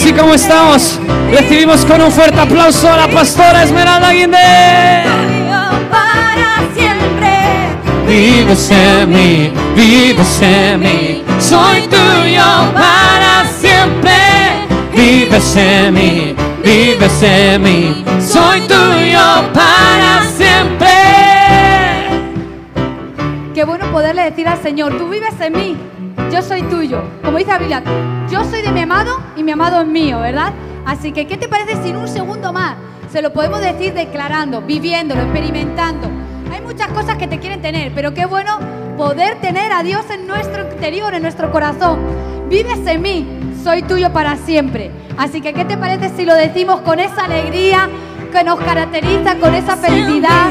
así como estamos, recibimos con un fuerte aplauso a la pastora Esmeralda Guindé. para siempre. Vives en mí, vives en mí, soy tuyo para siempre. Vives en mí, vives en mí, soy tuyo para siempre. Qué bueno poderle decir al Señor, tú vives en mí, yo soy tuyo. Como dice la Biblia, yo soy de mi amado y mi amado es mío, ¿verdad? Así que, ¿qué te parece si en un segundo más se lo podemos decir declarando, viviéndolo, experimentando? Hay muchas cosas que te quieren tener, pero qué bueno poder tener a Dios en nuestro interior, en nuestro corazón. Vives en mí, soy tuyo para siempre. Así que, ¿qué te parece si lo decimos con esa alegría que nos caracteriza, con esa felicidad?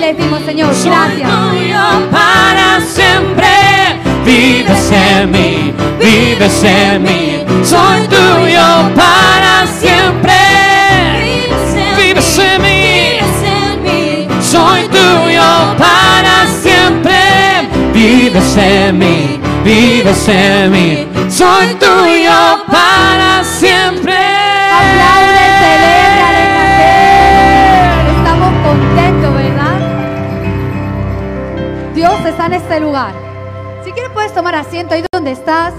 Le decimos, Señor, gracias. Soy tuyo para siempre. Vives en mí, vives en mí, soy tuyo para siempre. Vives en mí, soy tuyo para siempre. Vives en mí, vives en mí, soy tuyo para siempre. Aplaude, celebra, Estamos contentos, ¿verdad? Dios está en este lugar. Puedes tomar asiento ahí donde estás.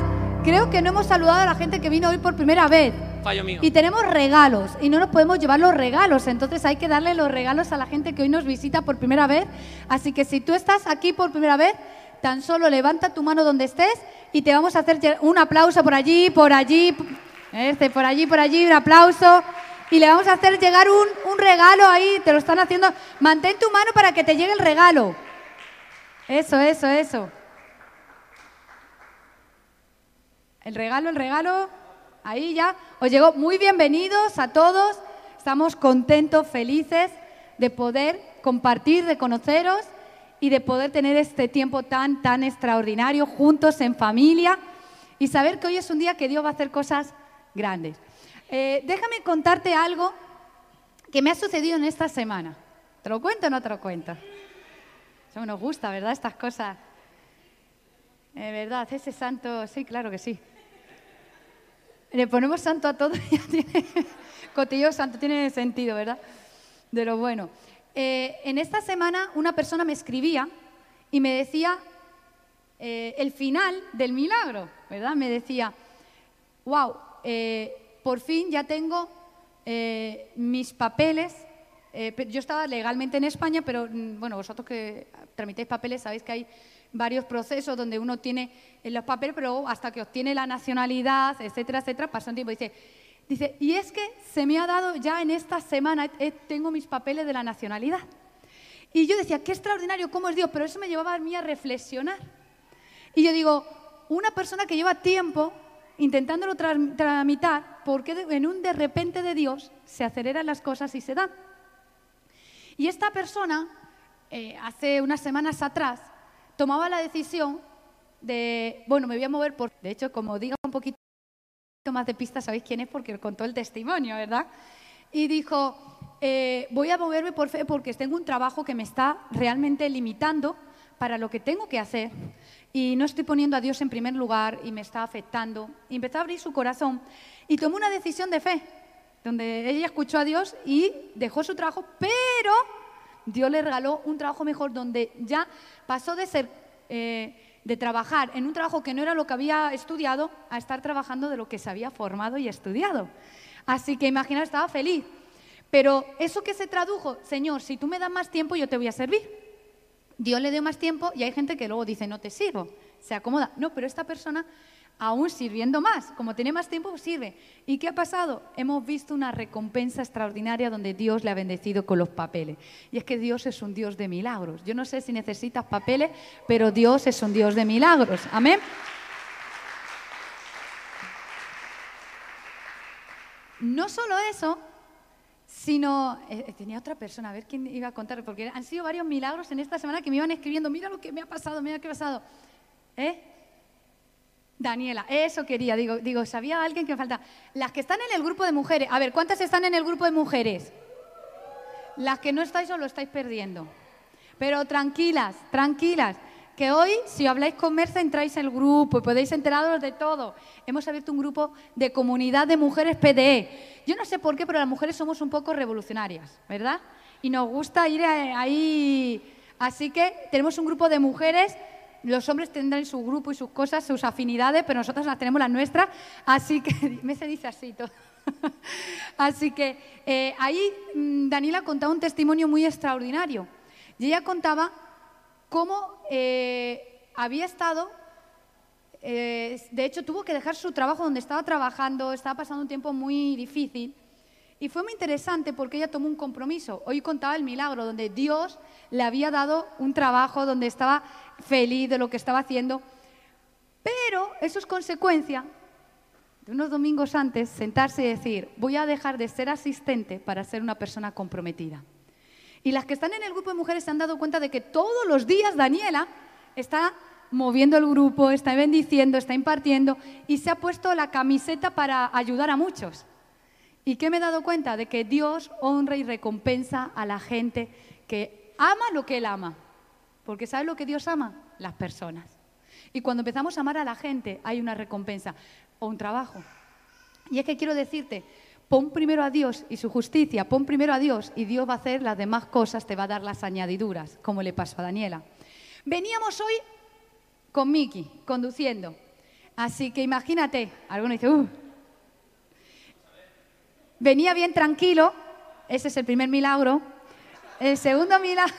Creo que no hemos saludado a la gente que vino hoy por primera vez. Fallo mío. Y tenemos regalos y no nos podemos llevar los regalos, entonces hay que darle los regalos a la gente que hoy nos visita por primera vez. Así que si tú estás aquí por primera vez, tan solo levanta tu mano donde estés y te vamos a hacer un aplauso por allí, por allí, este, por allí, por allí, un aplauso. Y le vamos a hacer llegar un, un regalo ahí, te lo están haciendo. Mantén tu mano para que te llegue el regalo. Eso, eso, eso. El regalo, el regalo. Ahí ya. Os llegó muy bienvenidos a todos. Estamos contentos, felices de poder compartir, de conoceros y de poder tener este tiempo tan, tan extraordinario juntos en familia y saber que hoy es un día que Dios va a hacer cosas grandes. Eh, déjame contarte algo que me ha sucedido en esta semana. ¿Te lo cuento o no te lo cuento? Eso nos gusta, ¿verdad? Estas cosas. Eh, ¿Verdad? Ese santo, sí, claro que sí. Le ponemos santo a todo y ya tiene, cotillo santo, tiene sentido, ¿verdad? De lo bueno. Eh, en esta semana una persona me escribía y me decía eh, el final del milagro, ¿verdad? Me decía, wow, por fin ya tengo eh, mis papeles. eh, yo estaba legalmente en España, pero mm, bueno, vosotros que tramitéis papeles sabéis que hay varios procesos donde uno tiene eh, los papeles, pero hasta que obtiene la nacionalidad, etcétera, etcétera, pasa un tiempo. Dice, dice, y es que se me ha dado ya en esta semana, eh, tengo mis papeles de la nacionalidad. Y yo decía, qué extraordinario, cómo es Dios, pero eso me llevaba a mí a reflexionar. Y yo digo, una persona que lleva tiempo intentándolo tra- tramitar, ¿por qué de- en un de repente de Dios se aceleran las cosas y se dan? Y esta persona, eh, hace unas semanas atrás, tomaba la decisión de, bueno, me voy a mover por... De hecho, como diga un poquito más de pista, sabéis quién es porque contó el testimonio, ¿verdad? Y dijo, eh, voy a moverme por fe porque tengo un trabajo que me está realmente limitando para lo que tengo que hacer y no estoy poniendo a Dios en primer lugar y me está afectando. Y empezó a abrir su corazón y tomó una decisión de fe, donde ella escuchó a Dios y dejó su trabajo, pero Dios le regaló un trabajo mejor donde ya pasó de ser, eh, de trabajar en un trabajo que no era lo que había estudiado, a estar trabajando de lo que se había formado y estudiado. Así que imaginaos, estaba feliz. Pero eso que se tradujo, Señor, si tú me das más tiempo, yo te voy a servir. Dios le dio más tiempo y hay gente que luego dice, no te sirvo, se acomoda. No, pero esta persona, aún sirviendo más, como tiene más tiempo, sirve. ¿Y qué ha pasado? Hemos visto una recompensa extraordinaria donde Dios le ha bendecido con los papeles. Y es que Dios es un Dios de milagros. Yo no sé si necesitas papeles, pero Dios es un Dios de milagros. Amén. No solo eso, sino eh, eh, tenía otra persona, a ver quién iba a contar, porque han sido varios milagros en esta semana que me iban escribiendo, mira lo que me ha pasado, mira qué ha pasado. ¿Eh? Daniela, eso quería, digo, digo, sabía alguien que me falta. Las que están en el grupo de mujeres, a ver, ¿cuántas están en el grupo de mujeres? Las que no estáis os lo estáis perdiendo. Pero tranquilas, tranquilas, que hoy, si habláis con Merce, entráis en el grupo y podéis enteraros de todo. Hemos abierto un grupo de comunidad de mujeres PDE. Yo no sé por qué, pero las mujeres somos un poco revolucionarias, ¿verdad? Y nos gusta ir ahí. Así que tenemos un grupo de mujeres los hombres tendrán su grupo y sus cosas, sus afinidades, pero nosotros las tenemos las nuestras, así que me se dice así todo. así que eh, ahí mm, Daniela contaba un testimonio muy extraordinario. Y ella contaba cómo eh, había estado, eh, de hecho tuvo que dejar su trabajo donde estaba trabajando, estaba pasando un tiempo muy difícil. Y fue muy interesante porque ella tomó un compromiso. Hoy contaba el milagro, donde Dios le había dado un trabajo, donde estaba feliz de lo que estaba haciendo. Pero eso es consecuencia de unos domingos antes sentarse y decir, voy a dejar de ser asistente para ser una persona comprometida. Y las que están en el grupo de mujeres se han dado cuenta de que todos los días Daniela está moviendo el grupo, está bendiciendo, está impartiendo y se ha puesto la camiseta para ayudar a muchos. ¿Y qué me he dado cuenta? De que Dios honra y recompensa a la gente que ama lo que Él ama. Porque ¿sabe lo que Dios ama? Las personas. Y cuando empezamos a amar a la gente hay una recompensa o un trabajo. Y es que quiero decirte, Pon primero a Dios y su justicia, pon primero a Dios y Dios va a hacer las demás cosas, te va a dar las añadiduras, como le pasó a Daniela. Veníamos hoy con Miki conduciendo, así que imagínate, alguno dice, uh, venía bien tranquilo, ese es el primer milagro. El segundo milagro,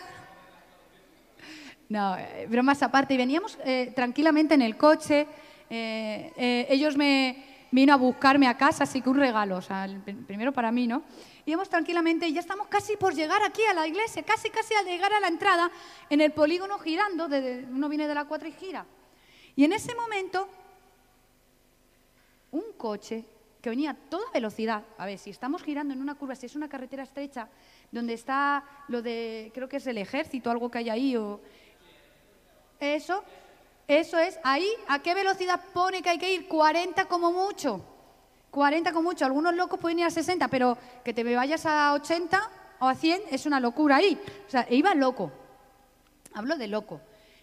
no, eh, bromas aparte, y veníamos eh, tranquilamente en el coche, eh, ellos me, vino a buscarme a casa, así que un regalo, o sea, primero para mí, ¿no? Íbamos tranquilamente y ya estamos casi por llegar aquí a la iglesia, casi, casi al llegar a la entrada, en el polígono girando, uno viene de la 4 y gira. Y en ese momento, un coche que venía a toda velocidad, a ver, si estamos girando en una curva, si es una carretera estrecha, donde está lo de, creo que es el ejército, algo que hay ahí, o eso, eso es, ahí, ¿a qué velocidad pone que hay que ir? 40 como mucho. 40 como mucho. Algunos locos pueden ir a 60, pero que te vayas a 80 o a 100 es una locura ahí. O sea, iba loco. Hablo de loco.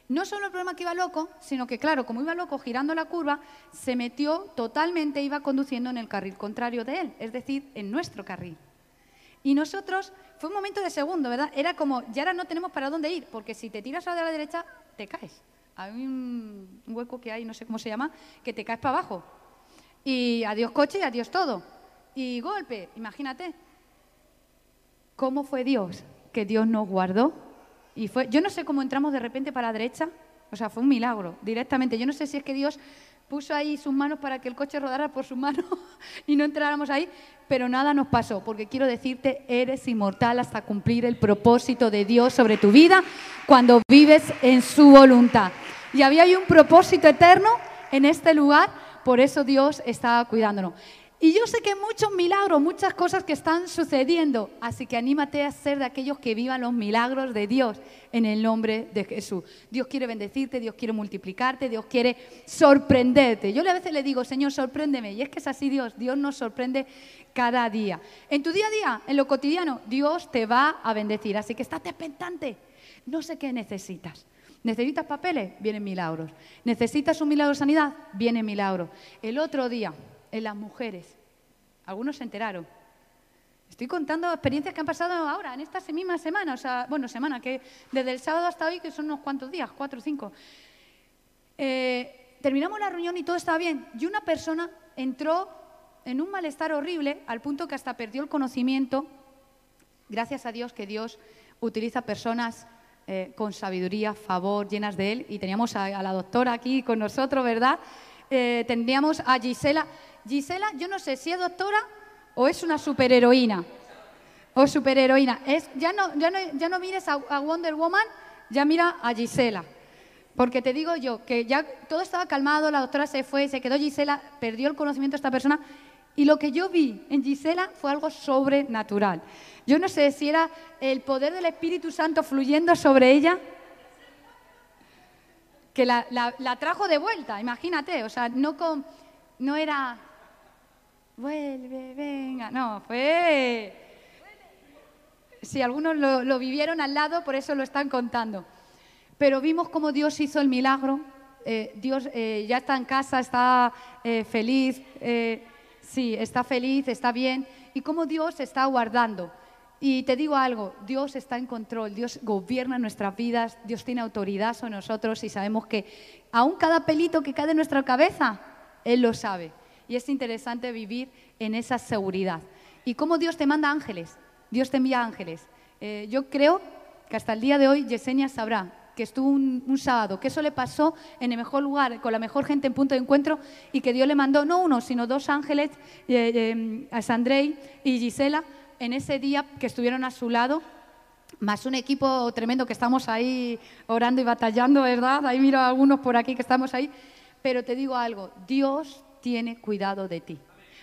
No solo el problema que iba loco, sino que, claro, como iba loco girando la curva, se metió totalmente, iba conduciendo en el carril contrario de él, es decir, en nuestro carril. Y nosotros, fue un momento de segundo, ¿verdad? Era como, ya ahora no tenemos para dónde ir, porque si te tiras a la derecha, te caes hay un hueco que hay, no sé cómo se llama, que te caes para abajo. Y adiós coche y adiós todo. Y golpe, imagínate. ¿Cómo fue Dios? Que Dios nos guardó. Y fue, yo no sé cómo entramos de repente para la derecha, o sea, fue un milagro, directamente. Yo no sé si es que Dios puso ahí sus manos para que el coche rodara por sus manos y no entráramos ahí, pero nada nos pasó, porque quiero decirte, eres inmortal hasta cumplir el propósito de Dios sobre tu vida cuando vives en su voluntad. Y había ahí un propósito eterno en este lugar, por eso Dios estaba cuidándonos. Y yo sé que muchos milagros, muchas cosas que están sucediendo, así que anímate a ser de aquellos que vivan los milagros de Dios en el nombre de Jesús. Dios quiere bendecirte, Dios quiere multiplicarte, Dios quiere sorprenderte. Yo a veces le digo, Señor, sorpréndeme. Y es que es así Dios, Dios nos sorprende cada día. En tu día a día, en lo cotidiano, Dios te va a bendecir. Así que estate expectante. No sé qué necesitas. ¿Necesitas papeles? Vienen milagros. ¿Necesitas un milagro de sanidad? Viene milagro. El otro día, en las mujeres, algunos se enteraron. Estoy contando experiencias que han pasado ahora, en esta misma semana, o sea, bueno, semana, que desde el sábado hasta hoy, que son unos cuantos días, cuatro o cinco. Eh, terminamos la reunión y todo estaba bien. Y una persona entró en un malestar horrible, al punto que hasta perdió el conocimiento. Gracias a Dios que Dios utiliza personas eh, con sabiduría, favor, llenas de Él. Y teníamos a, la doctora aquí con nosotros, ¿verdad? Eh, tendríamos a Gisela. Gisela, yo no sé si es doctora o es una superheroína. O superheroína. Es, ya, no, ya, no, mires a, Wonder Woman, ya mira a Gisela. Porque te digo yo que ya todo estaba calmado, la doctora se fue, se quedó Gisela, perdió el conocimiento de esta persona. Y lo que yo vi en Gisela fue algo sobrenatural. Yo no sé si era el poder del Espíritu Santo fluyendo sobre ella que la, trajo de vuelta, imagínate, o sea, no era, vuelve, venga, no, fue... Si algunos lo, vivieron al lado, por eso lo están contando. pero vimos cómo Dios hizo el milagro. Eh, Dios eh, ya está en casa, está eh, feliz, sí, está feliz, está bien, y cómo Dios está guardando. Y te digo algo, Dios está en control, Dios gobierna nuestras vidas, Dios tiene autoridad sobre nosotros y sabemos que aún cada pelito que cae en nuestra cabeza, Él lo sabe. Y es interesante vivir en esa seguridad. ¿Y cómo Dios te manda ángeles? Dios te envía ángeles. Eh, yo creo que hasta el día de hoy Yesenia sabrá que estuvo un, sábado, que eso le pasó en el mejor lugar, con la mejor gente en punto de encuentro, y que Dios le mandó no uno, sino dos ángeles, eh, eh, a Sandrei y Gisela, en ese día que estuvieron a su lado, más un equipo tremendo que estamos ahí orando y batallando, ¿verdad? Ahí miro a algunos por aquí que estamos ahí. Pero te digo algo, Dios tiene cuidado de ti.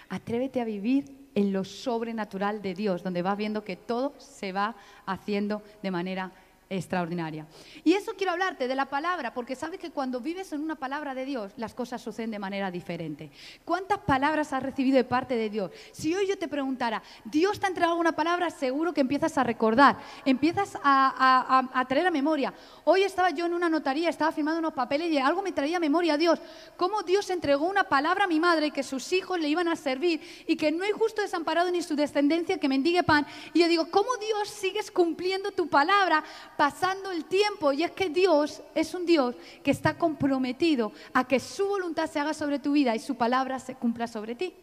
Atrévete a vivir en lo sobrenatural de Dios, donde vas viendo que todo se va haciendo de manera extraordinaria. Y eso quiero hablarte de la palabra, porque sabes que cuando vives en una palabra de Dios, las cosas suceden de manera diferente. ¿Cuántas palabras has recibido de parte de Dios? Si hoy yo te preguntara, ¿Dios te ha entregado alguna palabra? Seguro que empiezas a recordar, empiezas a, a, traer a memoria. Hoy estaba yo en una notaría, estaba firmando unos papeles y algo me traía a memoria a Dios. Cómo Dios entregó una palabra a mi madre que sus hijos le iban a servir y que no hay justo desamparado ni su descendencia que mendigue pan. Y yo digo, ¿cómo Dios sigues cumpliendo tu palabra? Pasando el tiempo y es que Dios es un Dios que está comprometido a que su voluntad se haga sobre tu vida y su palabra se cumpla sobre ti.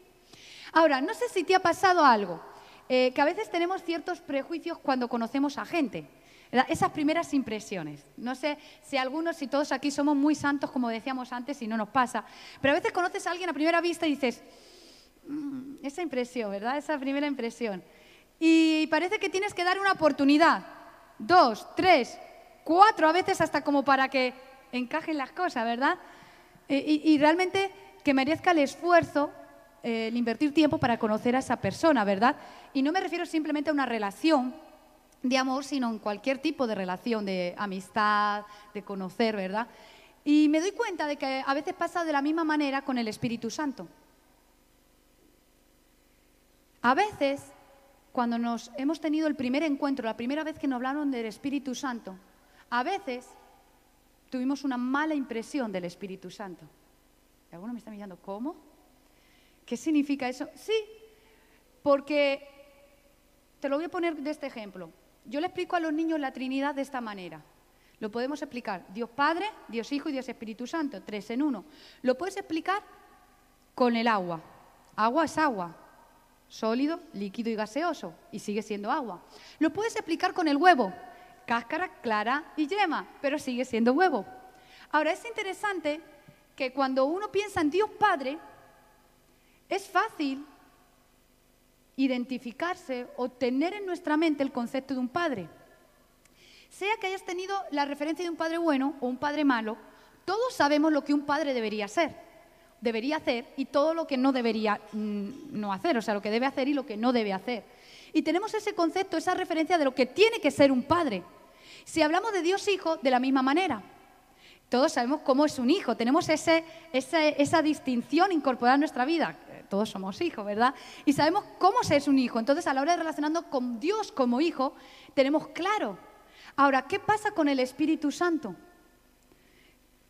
Ahora, no sé si te ha pasado algo, eh, que a veces tenemos ciertos prejuicios cuando conocemos a gente. Esas primeras impresiones. No sé si algunos, si todos aquí somos muy santos, como decíamos antes, y no nos pasa, pero a veces conoces a alguien a primera vista y dices, mm, esa impresión, ¿verdad? Esa primera impresión. Y parece que tienes que dar una oportunidad dos, tres, cuatro, a veces hasta como para que encajen las cosas, ¿verdad? Y, realmente que merezca el esfuerzo eh, el invertir tiempo para conocer a esa persona, ¿verdad? Y no me refiero simplemente a una relación de amor, sino en cualquier tipo de relación, de amistad, de conocer, ¿verdad? Y me doy cuenta de que a veces pasa de la misma manera con el Espíritu Santo. A veces cuando nos hemos tenido el primer encuentro, la primera vez que nos hablaron del Espíritu Santo, a veces tuvimos una mala impresión del Espíritu Santo. ¿Alguno me está mirando? ¿Cómo? ¿Qué significa eso? Sí, porque te lo voy a poner de este ejemplo. Yo le explico a los niños la Trinidad de esta manera. Lo podemos explicar Dios Padre, Dios Hijo y Dios Espíritu Santo, tres en uno. Lo puedes explicar con el agua. Agua es agua, sólido, líquido y gaseoso, y sigue siendo agua. Lo puedes explicar con el huevo, cáscara, clara y yema, pero sigue siendo huevo. Ahora, es interesante que cuando uno piensa en Dios Padre, es fácil identificarse o tener en nuestra mente el concepto de un padre. Sea que hayas tenido la referencia de un padre bueno o un padre malo, todos sabemos lo que un padre debería ser debería hacer y todo lo que no debería mm, no hacer, o sea, lo que debe hacer y lo que no debe hacer. Y tenemos ese concepto, esa referencia de lo que tiene que ser un padre. Si hablamos de Dios Hijo, de la misma manera. Todos sabemos cómo es un hijo, tenemos ese, esa distinción incorporada en nuestra vida. Todos somos hijos, ¿verdad? Y sabemos cómo es un hijo. Entonces, a la hora de relacionarnos con Dios como hijo, tenemos claro. Ahora, ¿qué pasa con el Espíritu Santo?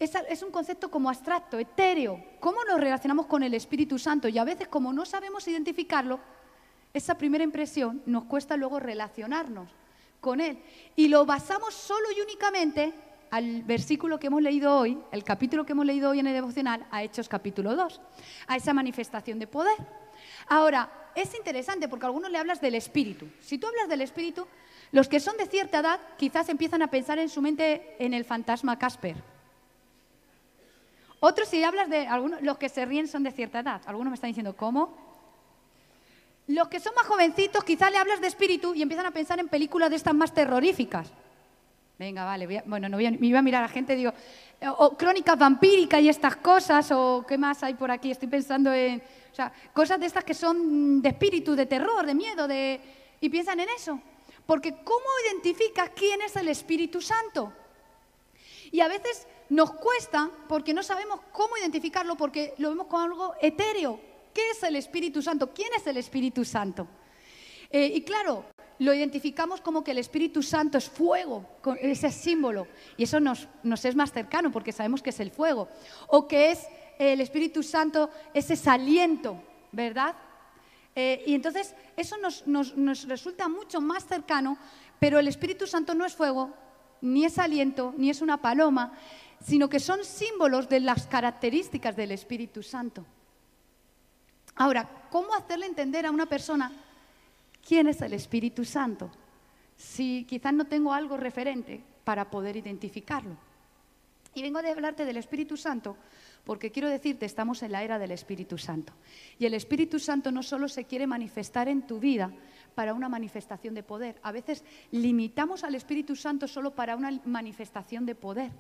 Es, un concepto como abstracto, etéreo. ¿Cómo nos relacionamos con el Espíritu Santo? Y a veces, como no sabemos identificarlo, esa primera impresión nos cuesta luego relacionarnos con Él. Y lo basamos solo y únicamente al versículo que hemos leído hoy, el capítulo que hemos leído hoy en el devocional, a Hechos capítulo 2, a esa manifestación de poder. Ahora, es interesante porque a algunos le hablas del Espíritu. Si tú hablas del Espíritu, los que son de cierta edad quizás empiezan a pensar en su mente en el fantasma Casper otros, si hablas de algunos, los que se ríen son de cierta edad. Algunos me están diciendo, ¿cómo? Los que son más jovencitos, quizás le hablas de espíritu y empiezan a pensar en películas de estas más terroríficas. Venga, vale, bueno, no me iba a mirar a gente, digo, o crónicas vampíricas y estas cosas, o qué más hay por aquí, estoy pensando en, o sea, cosas de estas que son de espíritu, de terror, de miedo, de... y piensan en eso. Porque ¿cómo identificas quién es el Espíritu Santo? Y a veces nos cuesta porque no sabemos cómo identificarlo, porque lo vemos como algo etéreo. ¿Qué es el Espíritu Santo? ¿Quién es el Espíritu Santo? Eh, y claro, lo identificamos como que el Espíritu Santo es fuego, con ese símbolo, y eso nos, nos es más cercano porque sabemos que es el fuego, o que es el Espíritu Santo ese aliento, ¿verdad? Eh, y entonces eso nos, nos, nos resulta mucho más cercano, pero el Espíritu Santo no es fuego, ni es aliento, ni es una paloma, sino que son símbolos de las características del Espíritu Santo. Ahora, ¿cómo hacerle entender a una persona quién es el Espíritu Santo? Si quizás no tengo algo referente para poder identificarlo. Y vengo a hablarte del Espíritu Santo porque quiero decirte, estamos en la era del Espíritu Santo. Y el Espíritu Santo no solo se quiere manifestar en tu vida para una manifestación de poder. A veces limitamos al Espíritu Santo solo para una manifestación de poder.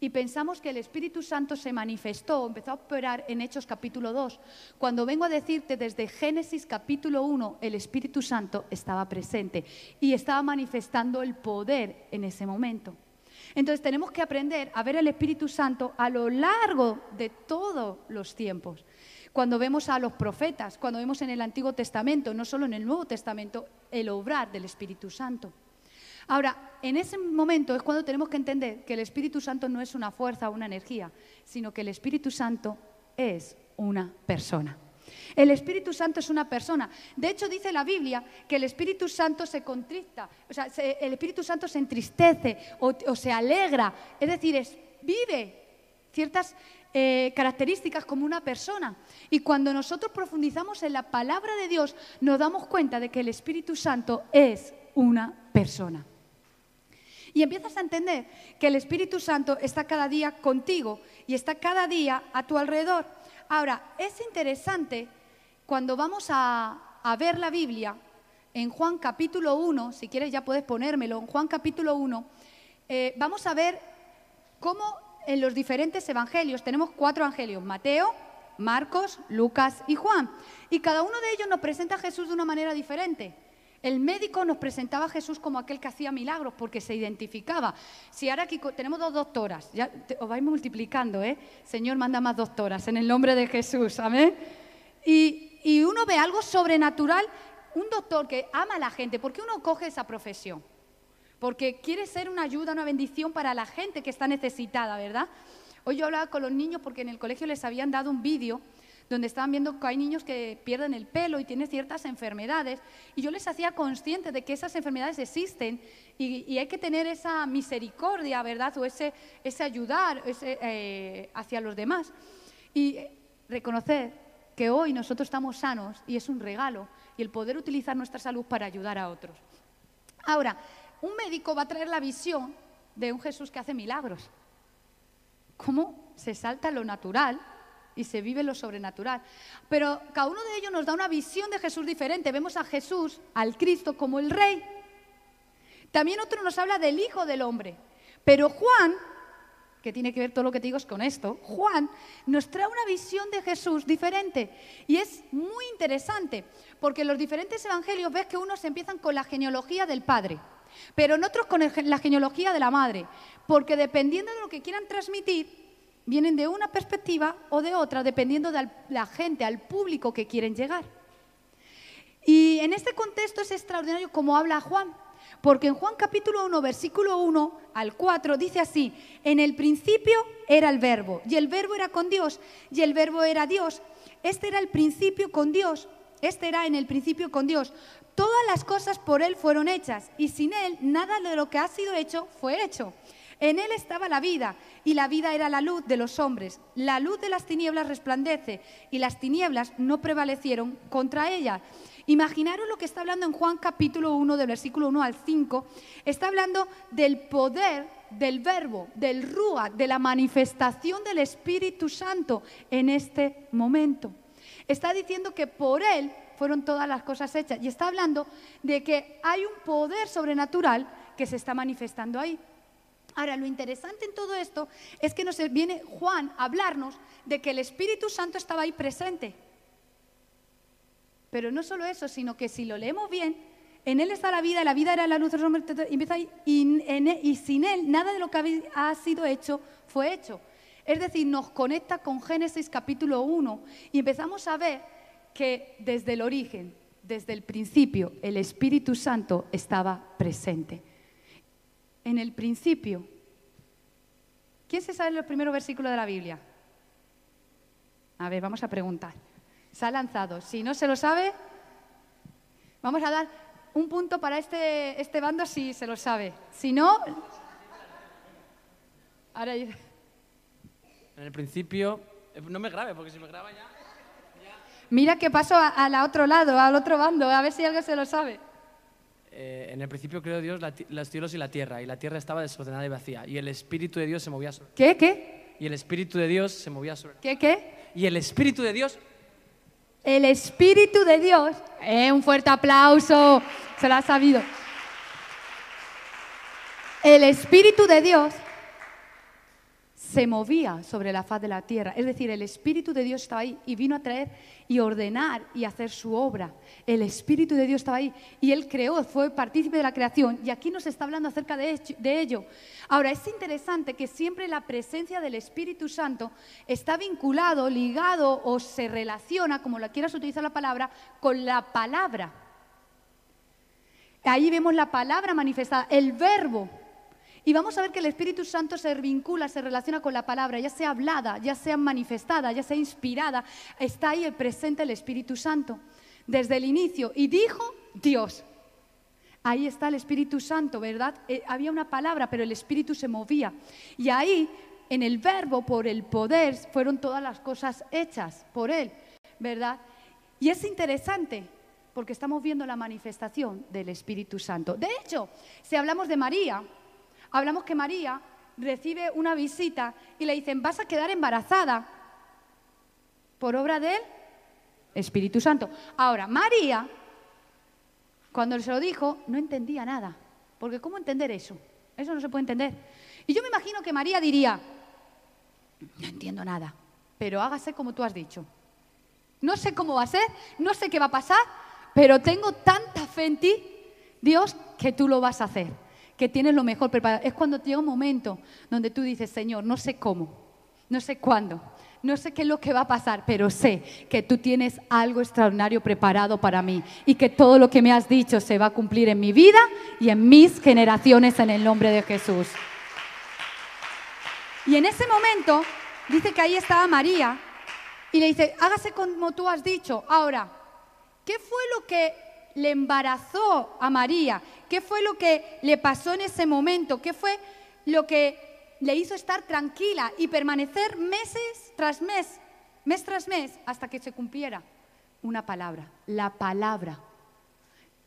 Y pensamos que el Espíritu Santo se manifestó, empezó a operar en Hechos capítulo 2. Cuando vengo a decirte desde Génesis capítulo 1, el Espíritu Santo estaba presente y estaba manifestando el poder en ese momento. Entonces tenemos que aprender a ver el Espíritu Santo a lo largo de todos los tiempos. Cuando vemos a los profetas, cuando vemos en el Antiguo Testamento, no solo en el Nuevo Testamento, el obrar del Espíritu Santo. Ahora, en ese momento es cuando tenemos que entender que el Espíritu Santo no es una fuerza o una energía, sino que el Espíritu Santo es una persona. El Espíritu Santo es una persona. De hecho, dice la Biblia que el Espíritu Santo se contrista, o sea, el Espíritu Santo se entristece o, se alegra, es decir, vive ciertas eh, características como una persona. Y cuando nosotros profundizamos en la palabra de Dios, nos damos cuenta de que el Espíritu Santo es una persona. Y empiezas a entender que el Espíritu Santo está cada día contigo y está cada día a tu alrededor. Ahora, es interesante cuando vamos a, ver la Biblia, en Juan capítulo 1, si quieres ya puedes ponérmelo, en Juan capítulo 1, eh, vamos a ver cómo en los diferentes evangelios, tenemos cuatro evangelios, Mateo, Marcos, Lucas y Juan, y cada uno de ellos nos presenta a Jesús de una manera diferente. El médico nos presentaba a Jesús como aquel que hacía milagros porque se identificaba. Si ahora aquí tenemos dos doctoras, ya os vais multiplicando, ¿eh? Señor, manda más doctoras en el nombre de Jesús, amén. Y, y uno ve algo sobrenatural, un doctor que ama a la gente, ¿por qué uno coge esa profesión? Porque quiere ser una ayuda, una bendición para la gente que está necesitada, ¿verdad? Hoy yo hablaba con los niños porque en el colegio les habían dado un vídeo donde estaban viendo que hay niños que pierden el pelo y tienen ciertas enfermedades, y yo les hacía consciente de que esas enfermedades existen y, hay que tener esa misericordia, ¿verdad? O ese, ese ayudar eh, hacia los demás. Y reconocer que hoy nosotros estamos sanos y es un regalo, y el poder utilizar nuestra salud para ayudar a otros. Ahora, un médico va a traer la visión de un Jesús que hace milagros. ¿Cómo se salta lo natural y se vive lo sobrenatural. Pero cada uno de ellos nos da una visión de Jesús diferente. Vemos a Jesús, al Cristo, como el Rey. También otro nos habla del Hijo del Hombre. Pero Juan, que tiene que ver todo lo que te digo es con esto, Juan nos trae una visión de Jesús diferente. Y es muy interesante, porque en los diferentes evangelios ves que unos empiezan con la genealogía del Padre, pero en otros con la genealogía de la Madre, porque dependiendo de lo que quieran transmitir, vienen de una perspectiva o de otra, dependiendo de la gente, al público que quieren llegar. Y en este contexto es extraordinario como habla Juan, porque en Juan capítulo 1, versículo 1 al 4 dice así, en el principio era el verbo, y el verbo era con Dios, y el verbo era Dios. Este era el principio con Dios, este era en el principio con Dios. Todas las cosas por Él fueron hechas, y sin Él nada de lo que ha sido hecho fue hecho. En él estaba la vida, y la vida era la luz de los hombres. La luz de las tinieblas resplandece, y las tinieblas no prevalecieron contra ella. Imaginaros lo que está hablando en Juan capítulo 1, del versículo 1 al 5. Está hablando del poder del verbo, del rúa, de la manifestación del Espíritu Santo en este momento. Está diciendo que por él fueron todas las cosas hechas. Y está hablando de que hay un poder sobrenatural que se está manifestando ahí. Ahora, lo interesante en todo esto es que nos viene Juan a hablarnos de que el Espíritu Santo estaba ahí presente. Pero no solo eso, sino que si lo leemos bien, en Él está la vida, la vida era la luz, empieza ahí, y, y sin Él nada de lo que ha sido hecho fue hecho. Es decir, nos conecta con Génesis capítulo 1 y empezamos a ver que desde el origen, desde el principio el Espíritu Santo estaba presente. En el principio. ¿Quién se sabe los primeros versículos de la Biblia? A ver, vamos a preguntar. Se ha lanzado. Si no se lo sabe, vamos a dar un punto para este, este bando si se lo sabe. Si no... Ahora... En el principio... eh, No me grabe, porque si me graba ya... Mira que pasó a- al otro lado, al otro bando, a ver si alguien se lo sabe. Eh, en el principio creó Dios la los cielos y la tierra, y la tierra estaba desordenada y vacía, y el Espíritu de Dios se movía sobre... ¿Qué? ¿Qué? Y el Espíritu de Dios se movía sobre... ¿Qué? ¿Qué? Y el Espíritu de Dios... El Espíritu de Dios. Eh, un fuerte aplauso. Se lo ha sabido. El Espíritu de Dios se movía sobre la faz de la tierra. Es decir, el Espíritu de Dios estaba ahí y vino a traer y ordenar y hacer su obra. El Espíritu de Dios estaba ahí y Él creó, fue partícipe de la creación y aquí nos está hablando acerca de ello. Ahora, es interesante que siempre la presencia del Espíritu Santo está vinculado, ligado o se relaciona, como la quieras utilizar la palabra, con la palabra. Ahí vemos la palabra manifestada, el verbo. Y vamos a ver que el Espíritu Santo se vincula, se relaciona con la palabra, ya sea hablada, ya sea manifestada, ya sea inspirada. Está ahí presente el Espíritu Santo desde el inicio. Y dijo Dios. Ahí está el Espíritu Santo, ¿verdad? Eh, había una palabra, pero el Espíritu se movía. Y ahí, en el verbo, por el poder, fueron todas las cosas hechas por Él, ¿verdad? Y es interesante, porque estamos viendo la manifestación del Espíritu Santo. De hecho, si hablamos de María, hablamos que María recibe una visita y le dicen, vas a quedar embarazada por obra del Espíritu Santo. Ahora, María, cuando se lo dijo, no entendía nada. Porque ¿cómo entender eso? Eso no se puede entender. Y yo me imagino que María diría, no entiendo nada, pero hágase como tú has dicho. No sé cómo va a ser, no sé qué va a pasar, pero tengo tanta fe en ti, Dios, que tú lo vas a hacer, que tienes lo mejor preparado. Es cuando llega un momento donde tú dices, Señor, no sé cómo, no sé cuándo, no sé qué es lo que va a pasar, pero sé que tú tienes algo extraordinario preparado para mí y que todo lo que me has dicho se va a cumplir en mi vida y en mis generaciones en el nombre de Jesús. Y en ese momento dice que ahí estaba María y le dice, hágase como tú has dicho. Ahora, ¿qué fue lo que le embarazó a María? ¿Qué fue lo que le pasó en ese momento? ¿Qué fue lo que le hizo estar tranquila y permanecer meses tras mes, mes tras mes, hasta que se cumpliera una palabra, la palabra?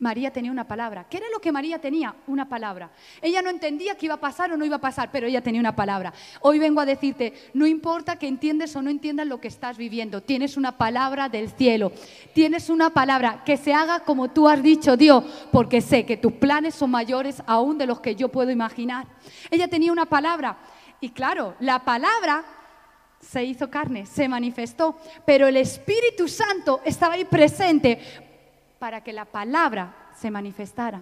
María tenía una palabra. ¿Qué era lo que María tenía? Una palabra. Ella no entendía qué iba a pasar o no iba a pasar, pero ella tenía una palabra. Hoy vengo a decirte, no importa que entiendes o no entiendas lo que estás viviendo, tienes una palabra del cielo. Tienes una palabra que se haga como tú has dicho, Dios, porque sé que tus planes son mayores aún de los que yo puedo imaginar. Ella tenía una palabra y claro, la palabra se hizo carne, se manifestó, pero el Espíritu Santo estaba ahí presente para que la palabra se manifestara.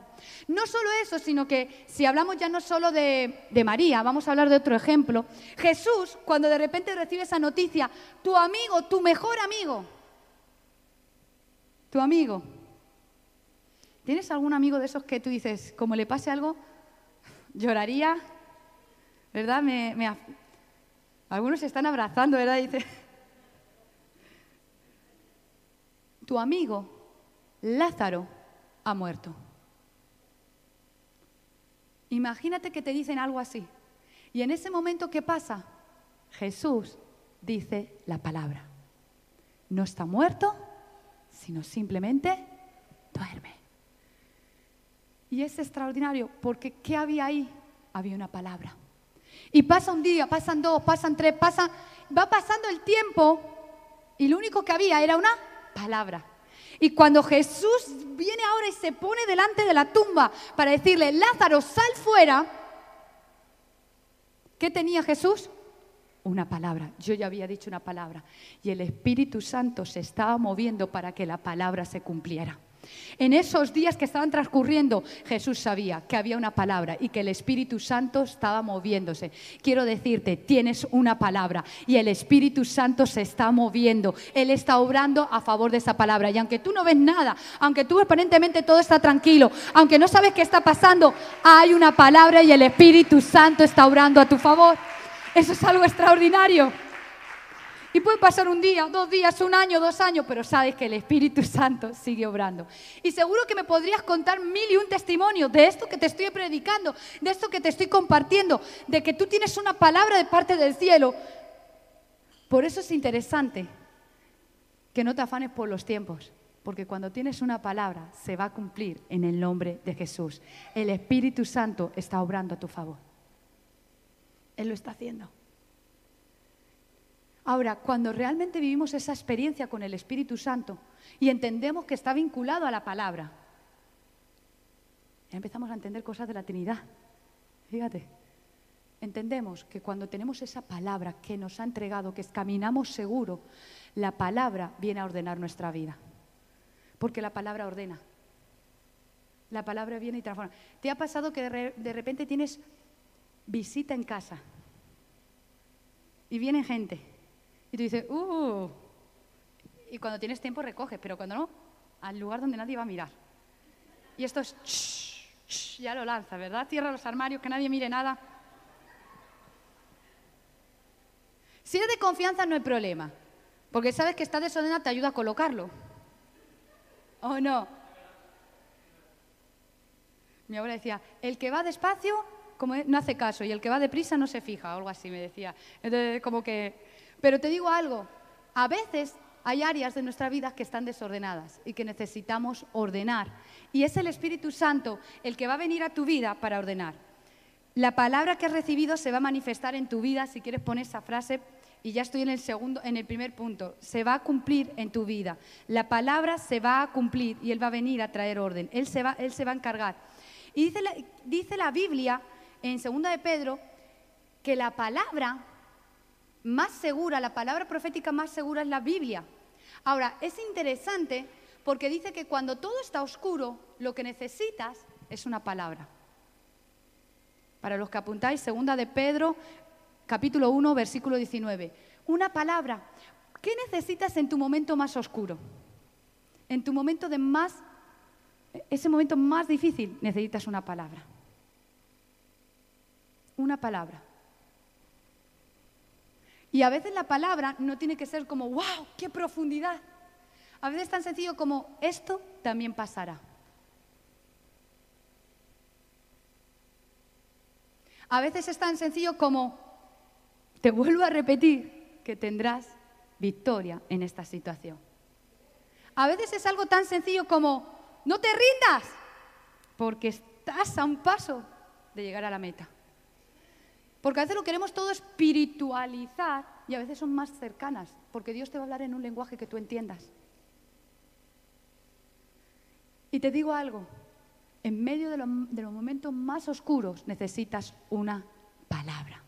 No solo eso, sino que si hablamos ya no solo de, María, vamos a hablar de otro ejemplo. Jesús, cuando de repente recibe esa noticia, tu amigo, tu mejor amigo, tu amigo. ¿Tienes algún amigo de esos que tú dices, como le pase algo, lloraría? ¿Verdad? Me, algunos se están abrazando, ¿verdad? Dice, tu amigo Lázaro ha muerto. Imagínate que te dicen algo así. Y en ese momento, ¿qué pasa? Jesús dice la palabra. No está muerto, sino simplemente duerme. Y es extraordinario porque ¿qué había ahí? Había una palabra. Y pasa un día, pasan dos, pasan tres, pasa, va pasando el tiempo y lo único que había era una palabra. Y cuando Jesús viene ahora y se pone delante de la tumba para decirle, Lázaro, sal fuera, ¿qué tenía Jesús? Una palabra. Yo ya había dicho una palabra. Y el Espíritu Santo se estaba moviendo para que la palabra se cumpliera. En esos días que estaban transcurriendo, Jesús sabía que había una palabra y que el Espíritu Santo estaba moviéndose. Quiero decirte, tienes una palabra y el Espíritu Santo se está moviendo. Él está obrando a favor de esa palabra. Y aunque tú no ves nada, aunque tú aparentemente todo está tranquilo, aunque no sabes qué está pasando, hay una palabra y el Espíritu Santo está obrando a tu favor. Eso es algo extraordinario. Y puede pasar un día, dos días, un año, dos años, pero sabes que el Espíritu Santo sigue obrando. Y seguro que me podrías contar mil y un testimonio de esto que te estoy predicando, de esto que te estoy compartiendo, de que tú tienes una palabra de parte del cielo. Por eso es interesante que no te afanes por los tiempos, porque cuando tienes una palabra se va a cumplir en el nombre de Jesús. El Espíritu Santo está obrando a tu favor. Él lo está haciendo. Ahora, cuando realmente vivimos esa experiencia con el Espíritu Santo y entendemos que está vinculado a la palabra, ya empezamos a entender cosas de la Trinidad. Fíjate, entendemos que cuando tenemos esa palabra que nos ha entregado, que caminamos seguro, la palabra viene a ordenar nuestra vida. Porque la palabra ordena. La palabra viene y transforma. ¿Te ha pasado que de repente tienes visita en casa y viene gente? Y tú dices, ¡uh! Y cuando tienes tiempo recoges, pero cuando no, al lugar donde nadie va a mirar. Y esto es, ya lo lanza, ¿verdad? Cierra los armarios, que nadie mire nada. Si eres de confianza no hay problema, porque sabes que está desordenado, te ayuda a colocarlo. ¿O no? Mi abuela decía, el que va despacio como no hace caso y el que va deprisa no se fija, o algo así me decía. Entonces, como que pero te digo algo, a veces hay áreas de nuestra vida que están desordenadas y que necesitamos ordenar. Y es el Espíritu Santo el que va a venir a tu vida para ordenar. La palabra que has recibido se va a manifestar en tu vida, si quieres poner esa frase, y ya estoy en el segundo, en el primer punto, se va a cumplir en tu vida. La palabra se va a cumplir y Él va a venir a traer orden. Él se va, él se va a encargar. Y dice la, dice la Biblia en 2 de Pedro que la palabra más segura, la palabra profética más segura es la Biblia. Ahora, es interesante porque dice que cuando todo está oscuro, lo que necesitas es una palabra. Para los que apuntáis, segunda de Pedro, capítulo 1, versículo 19. Una palabra. ¿Qué necesitas en tu momento más oscuro? En tu momento de más, ese momento más difícil, necesitas una palabra. Una palabra. Y a veces la palabra no tiene que ser como, wow, qué profundidad. A veces es tan sencillo como, esto también pasará. A veces es tan sencillo como, te vuelvo a repetir que tendrás victoria en esta situación. A veces es algo tan sencillo como, no te rindas, porque estás a un paso de llegar a la meta. Porque a veces lo queremos todo espiritualizar y a veces son más cercanas, porque Dios te va a hablar en un lenguaje que tú entiendas. Y te digo algo, en medio de, de los momentos más oscuros necesitas una palabra.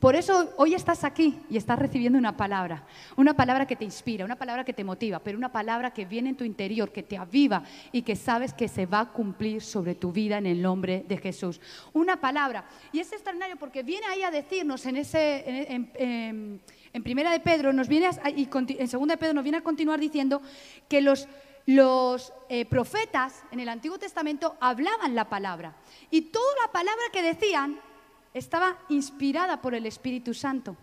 Por eso hoy estás aquí y estás recibiendo una palabra, una palabra que te inspira, una palabra que te motiva, pero una palabra que viene en tu interior, que te aviva y que sabes que se va a cumplir sobre tu vida en el nombre de Jesús. Una palabra. Y es extraordinario porque viene ahí a decirnos en ese... En, Primera de Pedro nos viene y en Segunda de Pedro nos viene a continuar diciendo que los, los eh, profetas en el Antiguo Testamento hablaban la palabra y toda la palabra que decían estaba inspirada por el Espíritu Santo.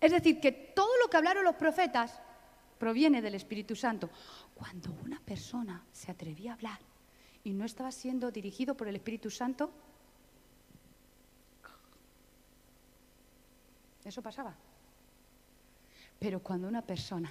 Es decir, que todo lo que hablaron los profetas proviene del Espíritu Santo. Cuando una persona se atrevía a hablar y no estaba siendo dirigido por el Espíritu Santo, eso pasaba. Pero cuando una persona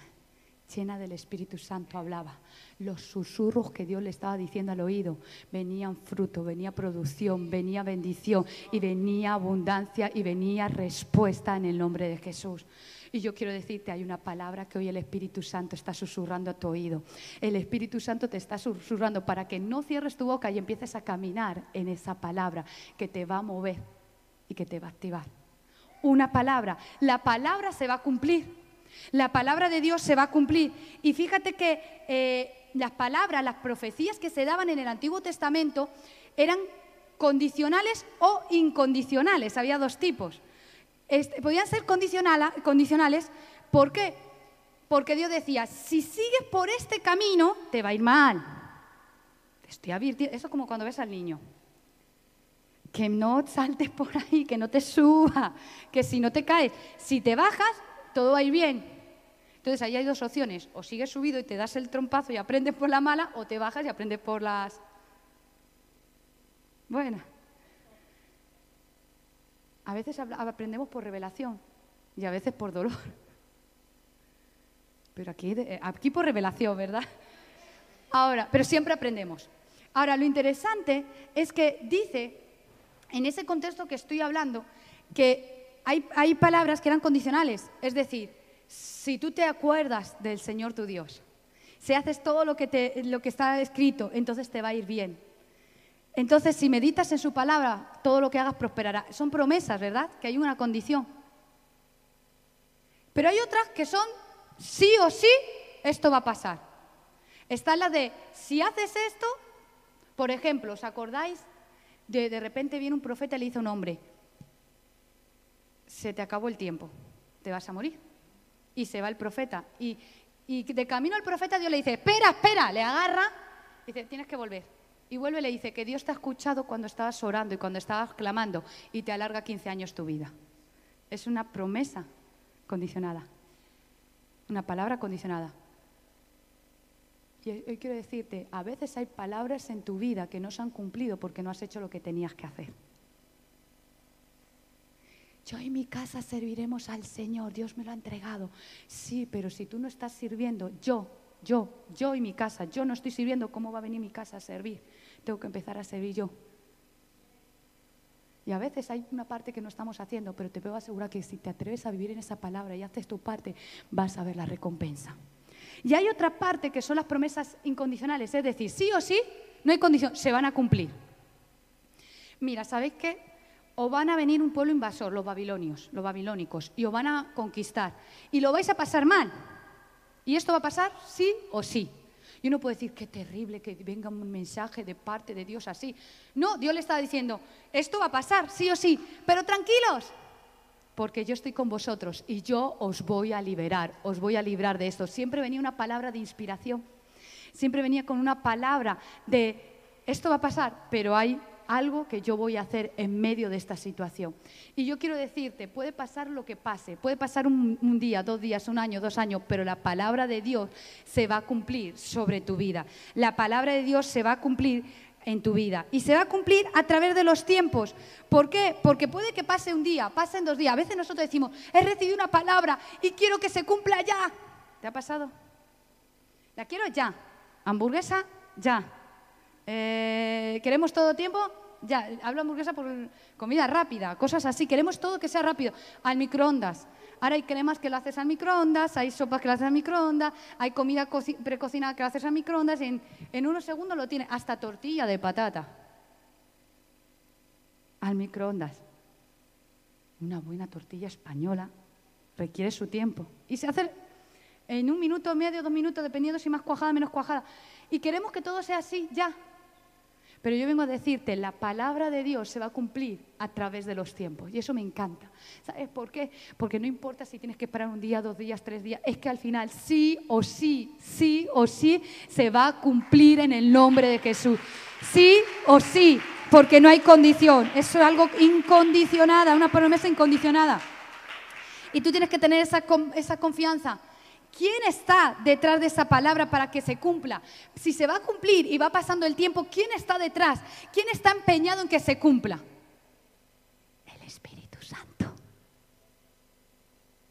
llena del Espíritu Santo hablaba. Los susurros que Dios le estaba diciendo al oído, venían fruto, venía producción, venía bendición y venía abundancia y venía respuesta en el nombre de Jesús. Y yo quiero decirte, hay una palabra que hoy el Espíritu Santo está susurrando a tu oído. El Espíritu Santo te está susurrando para que no cierres tu boca y empieces a caminar en esa palabra que te va a mover y que te va a activar. Una palabra. La palabra se va a cumplir. La palabra de Dios se va a cumplir. Y fíjate que eh, las palabras, las profecías que se daban en el Antiguo Testamento eran condicionales o incondicionales. Había dos tipos. Podían ser condicionales. ¿Por qué? Porque Dios decía, si sigues por este camino, te va a ir mal. Te estoy advirtiendo. Eso es como cuando ves al niño. Que no saltes por ahí, que no te suba, que si no te caes, si te bajas, todo va ir bien. Entonces ahí hay dos opciones, o sigues subido y te das el trompazo y aprendes por la mala, o te bajas y aprendes por las... Bueno, a veces aprendemos por revelación y a veces por dolor. Pero aquí, aquí por revelación, ¿verdad? Ahora, pero siempre aprendemos. Ahora, lo interesante es que dice, en ese contexto que estoy hablando, que hay, palabras que eran condicionales. Es decir, si tú te acuerdas del Señor tu Dios, si haces todo lo que, te, lo que está escrito, entonces te va a ir bien. Entonces, si meditas en su palabra, todo lo que hagas prosperará. Son promesas, ¿verdad? Que hay una condición. Pero hay otras que son sí o sí, esto va a pasar. Está la de, si haces esto, por ejemplo, ¿os acordáis? De, de repente viene un profeta y le dice a un hombre, se te acabó el tiempo, te vas a morir y se va el profeta. Y, de camino al profeta Dios le dice, espera, espera, le agarra, dice, tienes que volver. Y vuelve y le dice que Dios te ha escuchado cuando estabas orando y cuando estabas clamando y te alarga 15 años tu vida. Es una promesa condicionada, una palabra condicionada. Y hoy quiero decirte, a veces hay palabras en tu vida que no se han cumplido porque no has hecho lo que tenías que hacer. Yo en mi casa serviremos al Señor, Dios me lo ha entregado. Sí, pero si tú no estás sirviendo, yo, yo, yo y mi casa, yo no estoy sirviendo, ¿cómo va a venir mi casa a servir? Tengo que empezar a servir yo. Y a veces hay una parte que no estamos haciendo, pero te puedo asegurar que si te atreves a vivir en esa palabra y haces tu parte, vas a ver la recompensa. Y hay otra parte que son las promesas incondicionales, es decir, sí o sí, no hay condición, se van a cumplir. Mira, ¿sabéis qué? O van a venir un pueblo invasor, los babilonios, los babilónicos, y os van a conquistar. Y lo vais a pasar mal. Y esto va a pasar sí o sí. Y uno puede decir, qué terrible que venga un mensaje de parte de Dios así. No, Dios le está diciendo, esto va a pasar sí o sí, pero tranquilos, porque yo estoy con vosotros y yo os voy a liberar, os voy a librar de esto. Siempre venía una palabra de inspiración, siempre venía con una palabra de, esto va a pasar, pero hay algo que yo voy a hacer en medio de esta situación. Y yo quiero decirte, puede pasar lo que pase, puede pasar un, día, dos días, un año, dos años, pero la palabra de Dios se va a cumplir sobre tu vida. La palabra de Dios se va a cumplir en tu vida. Y se va a cumplir a través de los tiempos. ¿Por qué? Porque puede que pase un día, pasen dos días. A veces nosotros decimos, he recibido una palabra y quiero que se cumpla ya. ¿Te ha pasado? La quiero ya. Hamburguesa, ya. Eh, ¿Queremos todo tiempo? Ya, hablo hamburguesa por comida rápida, cosas así. Queremos todo que sea rápido. Al microondas. Ahora hay cremas que lo haces al microondas, hay sopas que lo haces al microondas, hay comida precocinada que lo haces al microondas. En, en unos segundos lo tiene hasta tortilla de patata. Al microondas. Una buena tortilla española requiere su tiempo. Y se hace en un minuto, medio, dos minutos, dependiendo si más cuajada, menos cuajada. Y queremos que todo sea así, ya. Pero yo vengo a decirte, la palabra de Dios se va a cumplir a través de los tiempos. Y eso me encanta. ¿Sabes por qué? Porque no importa si tienes que esperar un día, dos días, tres días. Es que al final sí o sí, sí o sí se va a cumplir en el nombre de Jesús. Sí o sí, porque no hay condición. Eso es algo incondicionada, una promesa incondicionada. Y tú tienes que tener esa, esa confianza. ¿Quién está detrás de esa palabra para que se cumpla? Si se va a cumplir y va pasando el tiempo, ¿quién está detrás? ¿Quién está empeñado en que se cumpla? El Espíritu Santo.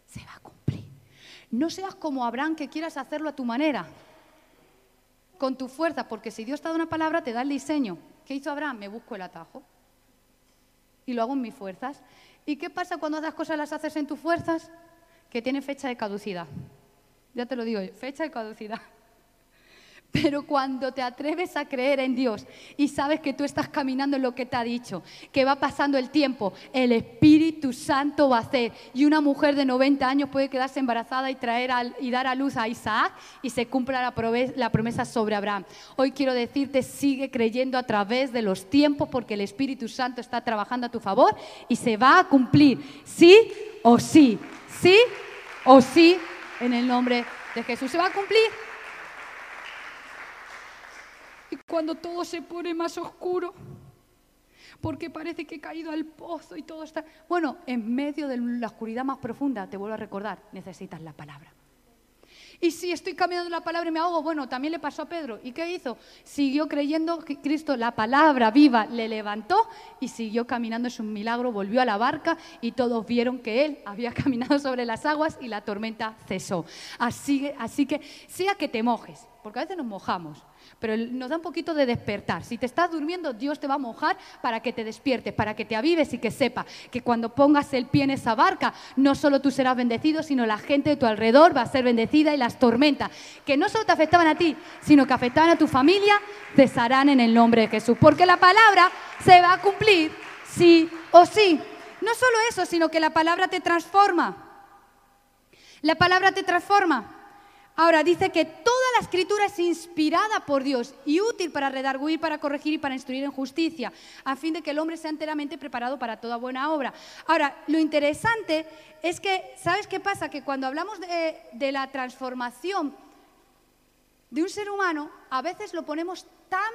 Se va a cumplir. No seas como Abraham que quieras hacerlo a tu manera, con tu fuerza, porque si Dios te da una palabra, te da el diseño. ¿Qué hizo Abraham? Me busco el atajo y lo hago en mis fuerzas. ¿Y qué pasa cuando las cosas las haces en tus fuerzas? Que tienen fecha de caducidad. Ya te lo digo, fecha de caducidad. Pero cuando te atreves a creer en Dios y sabes que tú estás caminando en lo que te ha dicho, que va pasando el tiempo, el Espíritu Santo va a hacer. Y una mujer de 90 años puede quedarse embarazada y, traer y dar a luz a Isaac y se cumpla la, la promesa sobre Abraham. Hoy quiero decirte, sigue creyendo a través de los tiempos porque el Espíritu Santo está trabajando a tu favor y se va a cumplir. Sí o sí. Sí o sí en el nombre de Jesús. Se va a cumplir. Y cuando todo se pone más oscuro, porque parece que he caído al pozo y todo está... Bueno, en medio de la oscuridad más profunda, te vuelvo a recordar, necesitas la palabra. Y si estoy cambiando la palabra y me ahogo, bueno, también le pasó a Pedro. ¿Y qué hizo? Siguió creyendo que Cristo, la palabra viva, le levantó y siguió caminando. Es un milagro, volvió a la barca y todos vieron que él había caminado sobre las aguas y la tormenta cesó. Así, así que sea que te mojes, porque a veces nos mojamos pero nos da un poquito de despertar. Si te estás durmiendo, Dios te va a mojar para que te despiertes, para que te avives y que sepa que cuando pongas el pie en esa barca, no solo tú serás bendecido, sino la gente de tu alrededor va a ser bendecida y las tormentas, que no solo te afectaban a ti, sino que afectaban a tu familia, cesarán en el nombre de Jesús. Porque la palabra se va a cumplir sí o sí. No solo eso, sino que la palabra te transforma. La palabra te transforma. Ahora dice que toda la escritura es inspirada por Dios y útil para redarguir, para corregir y para instruir en justicia, a fin de que el hombre sea enteramente preparado para toda buena obra. Ahora, lo interesante es que, ¿sabes qué pasa? Que cuando hablamos de, la transformación de un ser humano, a veces lo ponemos tan,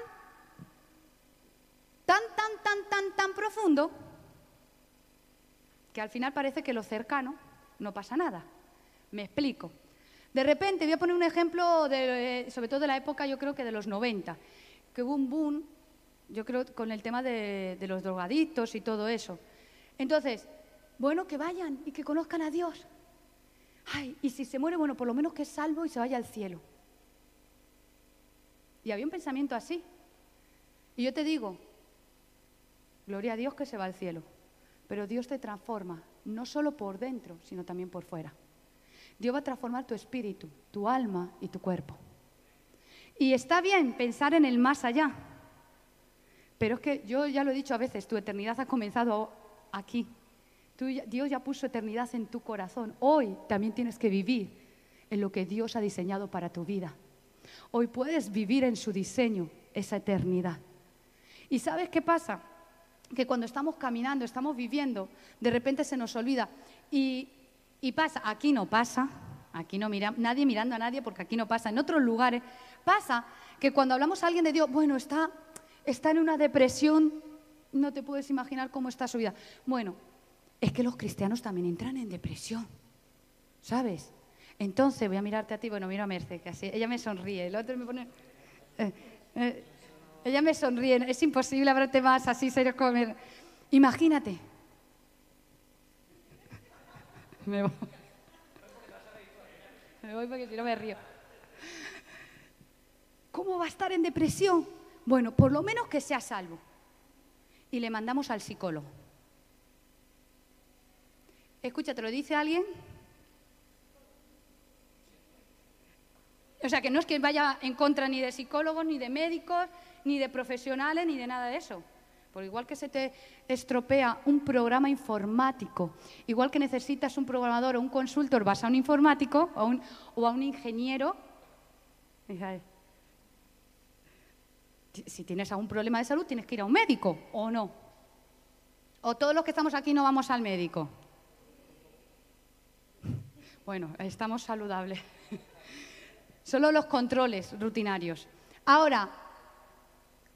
tan, tan, tan, tan, tan profundo, que al final parece que lo cercano no pasa nada. Me explico. De repente, voy a poner un ejemplo, eh, sobre todo de la época, yo creo que de los 90, que hubo un boom, yo creo, con el tema de, los drogadictos y todo eso. Entonces, bueno, que vayan y que conozcan a Dios. Ay, y si se muere, bueno, por lo menos que es salvo y se vaya al cielo. Y había un pensamiento así. Y yo te digo, gloria a Dios que se va al cielo. Pero Dios te transforma, no solo por dentro, sino también por fuera. Dios va a transformar tu espíritu, tu alma y tu cuerpo. Y está bien pensar en el más allá, pero es que yo ya lo he dicho a veces, tu eternidad ha comenzado aquí. Dios ya puso eternidad en tu corazón. Hoy también tienes que vivir en lo que Dios ha diseñado para tu vida. Hoy puedes vivir en su diseño esa eternidad. ¿Y sabes qué pasa? Que cuando estamos caminando, estamos viviendo, de repente se nos olvida. Y y pasa, aquí no pasa, aquí no mira, nadie mirando a nadie porque aquí no pasa. En otros lugares pasa que cuando hablamos a alguien de Dios, bueno, está, está en una depresión, no te puedes imaginar cómo está su vida. Bueno, es que los cristianos también entran en depresión, ¿sabes? Entonces voy a mirarte a ti, bueno, mira a Merce, que así, ella me sonríe, el otro me pone... Eh, eh, ella me sonríe, es imposible hablarte más así, serio comer. Imagínate, me voy. Me voy porque si no me río. ¿Cómo va a estar en depresión? Bueno, por lo menos que sea salvo. Y le mandamos al psicólogo. Escucha, ¿te lo dice alguien? O sea, que no es que vaya en contra ni de psicólogos, ni de médicos, ni de profesionales, ni de nada de eso. Por igual que se te estropea un programa informático, igual que necesitas un programador o un consultor basado en informático o, o a un ingeniero, si tienes algún problema de salud tienes que ir a un médico o no. O todos los que estamos aquí no vamos al médico. Bueno, estamos saludables. Solo los controles rutinarios. Ahora,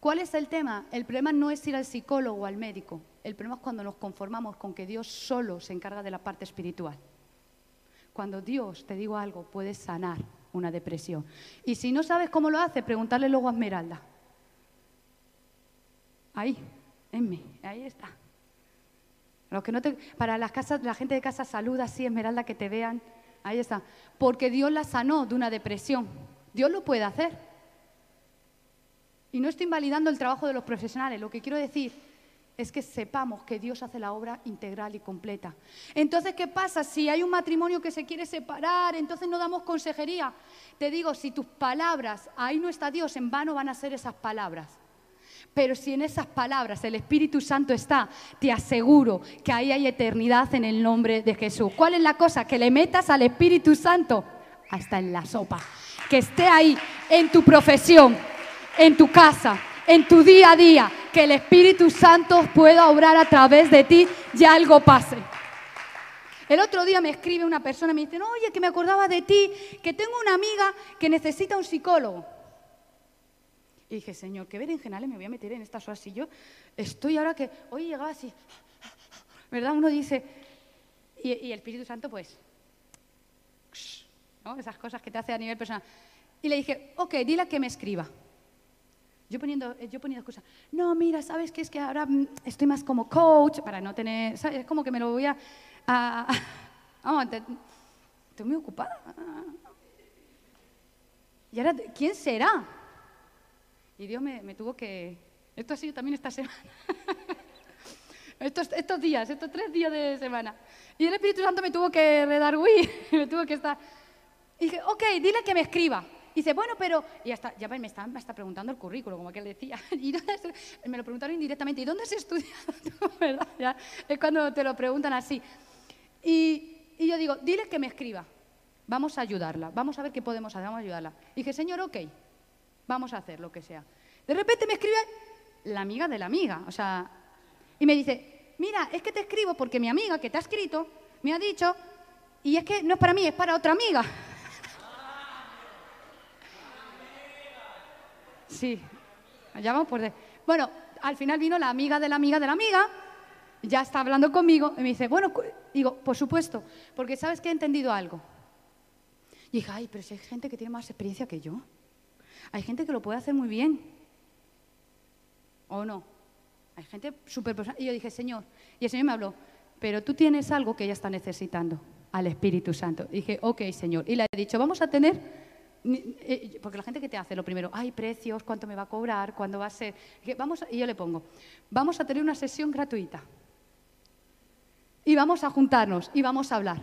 ¿Cuál es el tema? El problema no es ir al psicólogo o al médico. El problema es cuando nos conformamos con que Dios solo se encarga de la parte espiritual. Cuando Dios, te digo algo, puede sanar una depresión. Y si no sabes cómo lo hace, preguntarle luego a Esmeralda. Ahí, en mí, ahí está. que no para las casas, la gente de casa saluda así, Esmeralda, que te vean. Ahí está. Porque Dios la sanó de una depresión. Dios lo puede hacer. Y no estoy invalidando el trabajo de los profesionales, lo que quiero decir es que sepamos que Dios hace la obra integral y completa. Entonces, ¿qué pasa? Si hay un matrimonio que se quiere separar, entonces no damos consejería. Te digo, si tus palabras, ahí no está Dios, en vano van a ser esas palabras. Pero si en esas palabras el Espíritu Santo está, te aseguro que ahí hay eternidad en el nombre de Jesús. ¿Cuál es la cosa? Que le metas al Espíritu Santo hasta en la sopa. Que esté ahí en tu profesión, en tu casa, en tu día a día. Que el Espíritu Santo pueda obrar a través de ti y algo pase. El otro día me escribe una persona me dice, oye, que me acordaba de ti, que tengo una amiga que necesita un psicólogo. Y dije, Señor, qué berenjenales me voy a meter en estas horas. Y yo estoy ahora que hoy llegaba así, ¿verdad? Uno dice, y, el Espíritu Santo, pues, esas cosas que te hace a nivel personal. Y le dije, ok, dile que me escriba. Yo poniendo, yo poniendo cosas, no, mira, ¿sabes qué? Es que ahora mm, estoy más como coach, para no tener, ¿sabes? Es como que me lo voy a... vamos, estoy muy ocupada. Y ahora, ¿quién será? Y Dios me, tuvo que... Esto ha sido también esta semana. estos, estos días, estos tres días de semana. Y el Espíritu Santo me tuvo que redarguir, me tuvo que estar... Y dije, ok, dile que me escriba. Y dice, bueno, pero... Y hasta, ya me está, preguntando el currículo, como aquel decía. ¿Y dónde me lo preguntaron indirectamente. ¿Y dónde has estudiado ¿Verdad? Ya, es cuando te lo preguntan así. Y, y, yo digo, dile que me escriba. Vamos a ayudarla. Vamos a ver qué podemos hacer. Vamos a ayudarla. Y dije, señor, ok. Vamos a hacer lo que sea. De repente me escribe la amiga de la amiga, o sea, y me dice, mira, es que te escribo porque mi amiga que te ha escrito me ha dicho, y es que no es para mí, es para otra amiga. Sí, allá vamos por... De... Bueno, al final vino la amiga de la amiga de la amiga, ya está hablando conmigo, y me dice, bueno, digo, por supuesto, porque sabes que he entendido algo. Y dije, ay, pero si hay gente que tiene más experiencia que yo. Hay gente que lo puede hacer muy bien. ¿O no? Hay gente súper... Y yo dije, Señor, y el Señor me habló, pero tú tienes algo que ella está necesitando, al Espíritu Santo. Y dije, ok, Señor. Y le he dicho, vamos a tener... Eh, porque la gente que te hace lo primero, hay precios, cuánto me va a cobrar, cuándo va a ser. Vamos y yo le pongo, vamos a tener una sesión gratuita. Y vamos a juntarnos y vamos a hablar.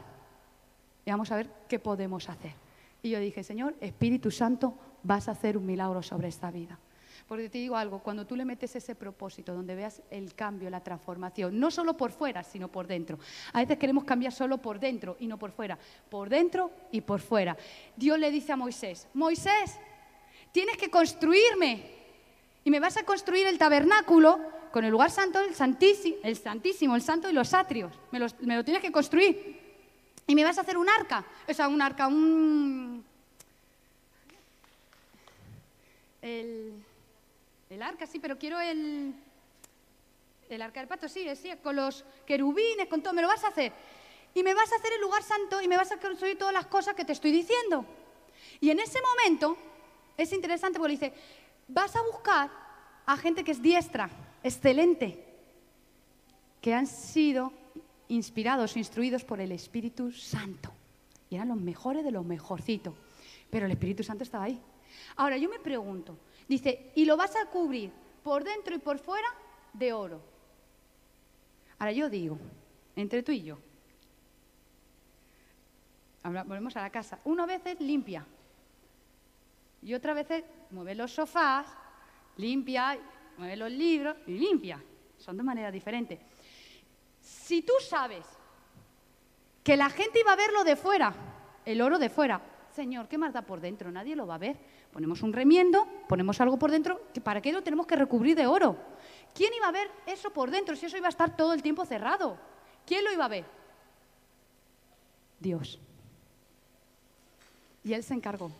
Y vamos a ver qué podemos hacer. Y yo dije, Señor, Espíritu Santo, vas a hacer un milagro sobre esta vida. Porque te digo algo, cuando tú le metes ese propósito, donde veas el cambio, la transformación, no solo por fuera, sino por dentro. A veces queremos cambiar solo por dentro y no por fuera, por dentro y por fuera. Dios le dice a Moisés, Moisés, tienes que construirme y me vas a construir el tabernáculo con el lugar santo, el santísimo, el santísimo, el santo y los atrios. Me, me lo tienes que construir. Y me vas a hacer un arca, o sea, un arca, un, el, el arca, sí, pero quiero el, el arca del pato, sí, sí, con los querubines, con todo, me lo vas a hacer. Y me vas a hacer el lugar santo y me vas a construir todas las cosas que te estoy diciendo. Y en ese momento es interesante porque dice, vas a buscar a gente que es diestra, excelente, que han sido inspirados, instruidos por el Espíritu Santo. Y eran los mejores de los mejorcitos. Pero el Espíritu Santo estaba ahí. Ahora, yo me pregunto, dice, y lo vas a cubrir por dentro y por fuera de oro. Ahora yo digo, entre tú y yo, volvemos a la casa, una vez es limpia y otra vez mueve los sofás, limpia, mueve los libros y limpia. Son de manera diferente. Si tú sabes que la gente iba a verlo de fuera, el oro de fuera, Señor, ¿qué más da por dentro? Nadie lo va a ver. Ponemos un remiendo, ponemos algo por dentro, ¿para qué lo tenemos que recubrir de oro? ¿Quién iba a ver eso por dentro si eso iba a estar todo el tiempo cerrado? ¿Quién lo iba a ver? Dios. Y Él se encargó,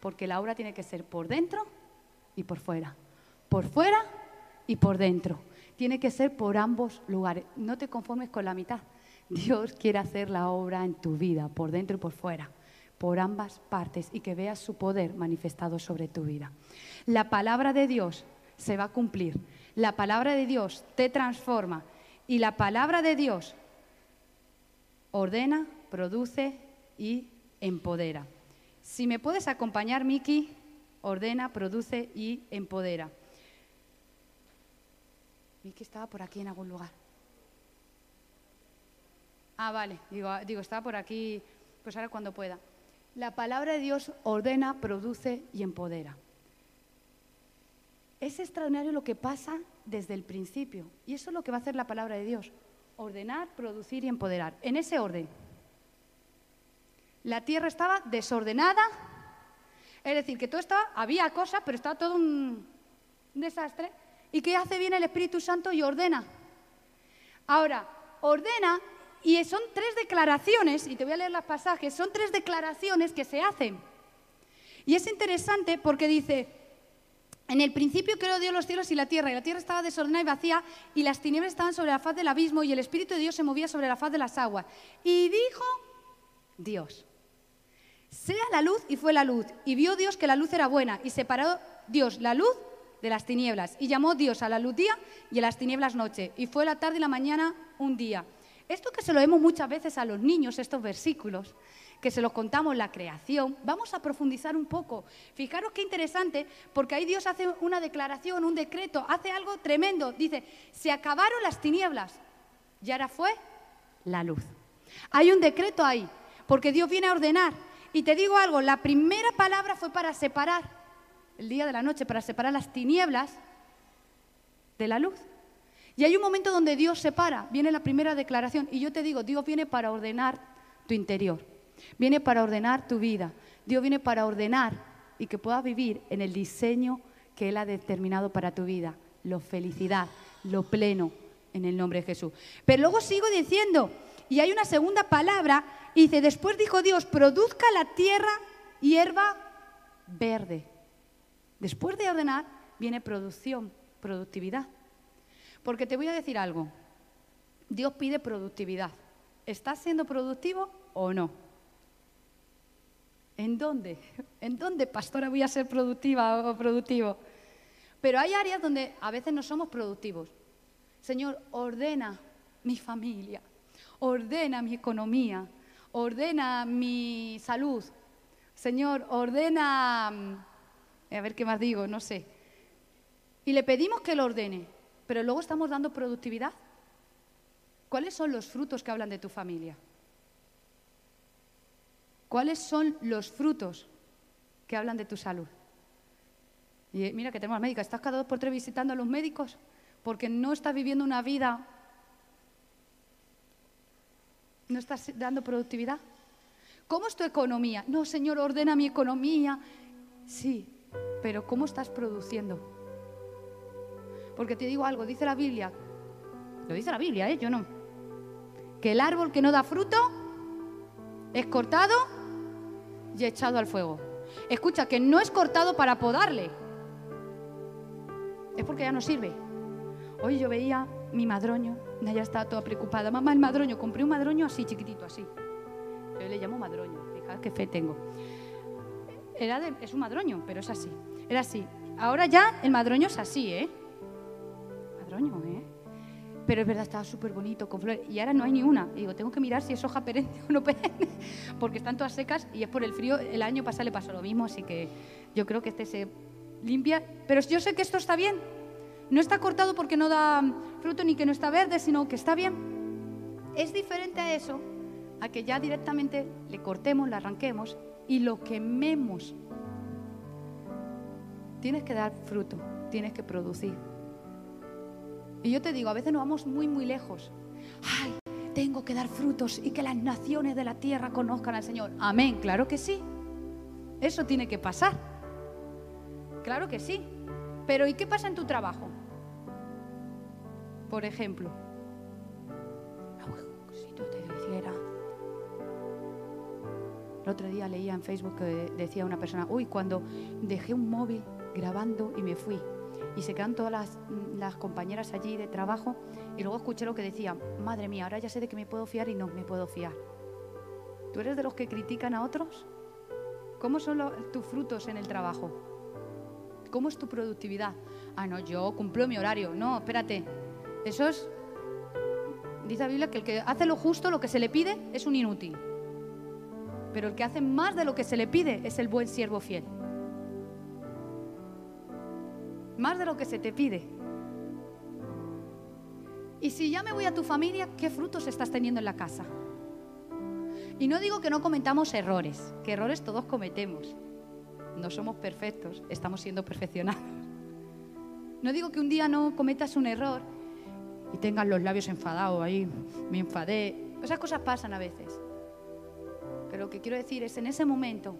porque la obra tiene que ser por dentro y por fuera. Por fuera y por dentro. Tiene que ser por ambos lugares. No te conformes con la mitad. Dios quiere hacer la obra en tu vida, por dentro y por fuera por ambas partes y que veas su poder manifestado sobre tu vida. La palabra de Dios se va a cumplir. La palabra de Dios te transforma y la palabra de Dios ordena, produce y empodera. Si me puedes acompañar, Miki, ordena, produce y empodera. Que estaba por aquí en algún lugar. Ah, vale, digo, digo, estaba por aquí, pues ahora cuando pueda. La palabra de Dios ordena, produce y empodera. Es extraordinario lo que pasa desde el principio. Y eso es lo que va a hacer la palabra de Dios. Ordenar, producir y empoderar. En ese orden. La tierra estaba desordenada. Es decir, que todo estaba, había cosas, pero estaba todo un, desastre. ¿Y qué hace bien el Espíritu Santo? Y ordena. Ahora, ordena y son tres declaraciones, y te voy a leer los pasajes, son tres declaraciones que se hacen. Y es interesante porque dice, en el principio creó Dios los cielos y la tierra, y la tierra estaba desordenada y vacía, y las tinieblas estaban sobre la faz del abismo, y el Espíritu de Dios se movía sobre la faz de las aguas. Y dijo Dios, sea la luz, y fue la luz. Y vio Dios que la luz era buena, y separó Dios la luz de las tinieblas. Y llamó Dios a la luz día y a las tinieblas noche. Y fue la tarde y la mañana un día. Esto que se lo vemos muchas veces a los niños, estos versículos, que se los contamos la creación, vamos a profundizar un poco. Fijaros qué interesante, porque ahí Dios hace una declaración, un decreto, hace algo tremendo. Dice, se acabaron las tinieblas y ahora fue la luz. Hay un decreto ahí, porque Dios viene a ordenar. Y te digo algo, la primera palabra fue para separar, el día de la noche, para separar las tinieblas de la luz. Y hay un momento donde Dios se para, viene la primera declaración, y yo te digo, Dios viene para ordenar tu interior, viene para ordenar tu vida, Dios viene para ordenar y que puedas vivir en el diseño que Él ha determinado para tu vida, lo felicidad, lo pleno, en el nombre de Jesús. Pero luego sigo diciendo, y hay una segunda palabra, y dice, después dijo Dios, produzca la tierra hierba verde. Después de ordenar viene producción, productividad. Porque te voy a decir algo. Dios pide productividad. ¿Estás siendo productivo o no? ¿En dónde? ¿En dónde, pastora, voy a ser productiva o productivo? Pero hay áreas donde a veces no somos productivos. Señor, ordena mi familia, ordena mi economía, ordena mi salud. Señor, ordena... Mm, a ver qué más digo, no sé. Y le pedimos que lo ordene pero luego estamos dando productividad. ¿Cuáles son los frutos que hablan de tu familia? ¿Cuáles son los frutos que hablan de tu salud? Y eh, mira que tenemos médica, ¿estás cada dos por tres visitando a los médicos? Porque no estás viviendo una vida, no estás dando productividad. ¿Cómo es tu economía? No, Señor, ordena mi economía. Sí, pero ¿cómo estás produciendo? Porque te digo algo, dice la Biblia, lo dice la Biblia, ¿eh? yo no, que el árbol que no da fruto es cortado y echado al fuego. Escucha, que no es cortado para podarle, es porque ya no sirve. Hoy yo veía mi madroño, ya estaba toda preocupada. Mamá, el madroño, compré un madroño así, chiquitito, así. Yo le llamo madroño, fíjate qué fe tengo. Era es un madroño, pero es así. Era así. Ahora ya el madroño es así, ¿eh? ¿Eh? Pero es verdad, estaba súper bonito, con flores. Y ahora no hay ni una. digo, tengo que mirar si es hoja perenne o no perenne, porque están todas secas y es por el frío. El año pasado le pasó lo mismo, así que yo creo que este se limpia. Pero yo sé que esto está bien. No está cortado porque no da fruto ni que no está verde, sino que está bien. Es diferente a eso, a que ya directamente le cortemos, le arranquemos y lo quememos. Tienes que dar fruto, tienes que producir. Y yo te digo, a veces nos vamos muy, muy lejos. Ay, tengo que dar frutos y que las naciones de la tierra conozcan al Señor. Amén, claro que sí. Eso tiene que pasar. Claro que sí. Pero ¿y qué pasa en tu trabajo? Por ejemplo, si yo te dijera. El otro día leía en Facebook que decía una persona, uy, cuando dejé un móvil grabando y me fui y se quedan todas las, compañeras allí de trabajo y luego escuché lo que decía, madre mía, ahora ya sé de que me puedo fiar y no me puedo fiar. ¿Tú eres de los que critican a otros? ¿Cómo son tus frutos en el trabajo? ¿Cómo es tu productividad? Ah, no, yo cumplo mi horario. No, espérate. Eso es... Dice la Biblia que el que hace lo justo, lo que se le pide, es un inútil. Pero el que hace más de lo que se le pide es el buen siervo fiel. Más de lo que se te pide. Y si ya me voy a tu familia, ¿qué frutos estás teniendo en la casa? Y no digo que no cometamos errores, que errores todos cometemos. No somos perfectos, estamos siendo perfeccionados. No digo que un día no cometas un error y tengas los labios enfadados ahí, me enfadé. Esas cosas pasan a veces. Pero lo que quiero decir es, en ese momento,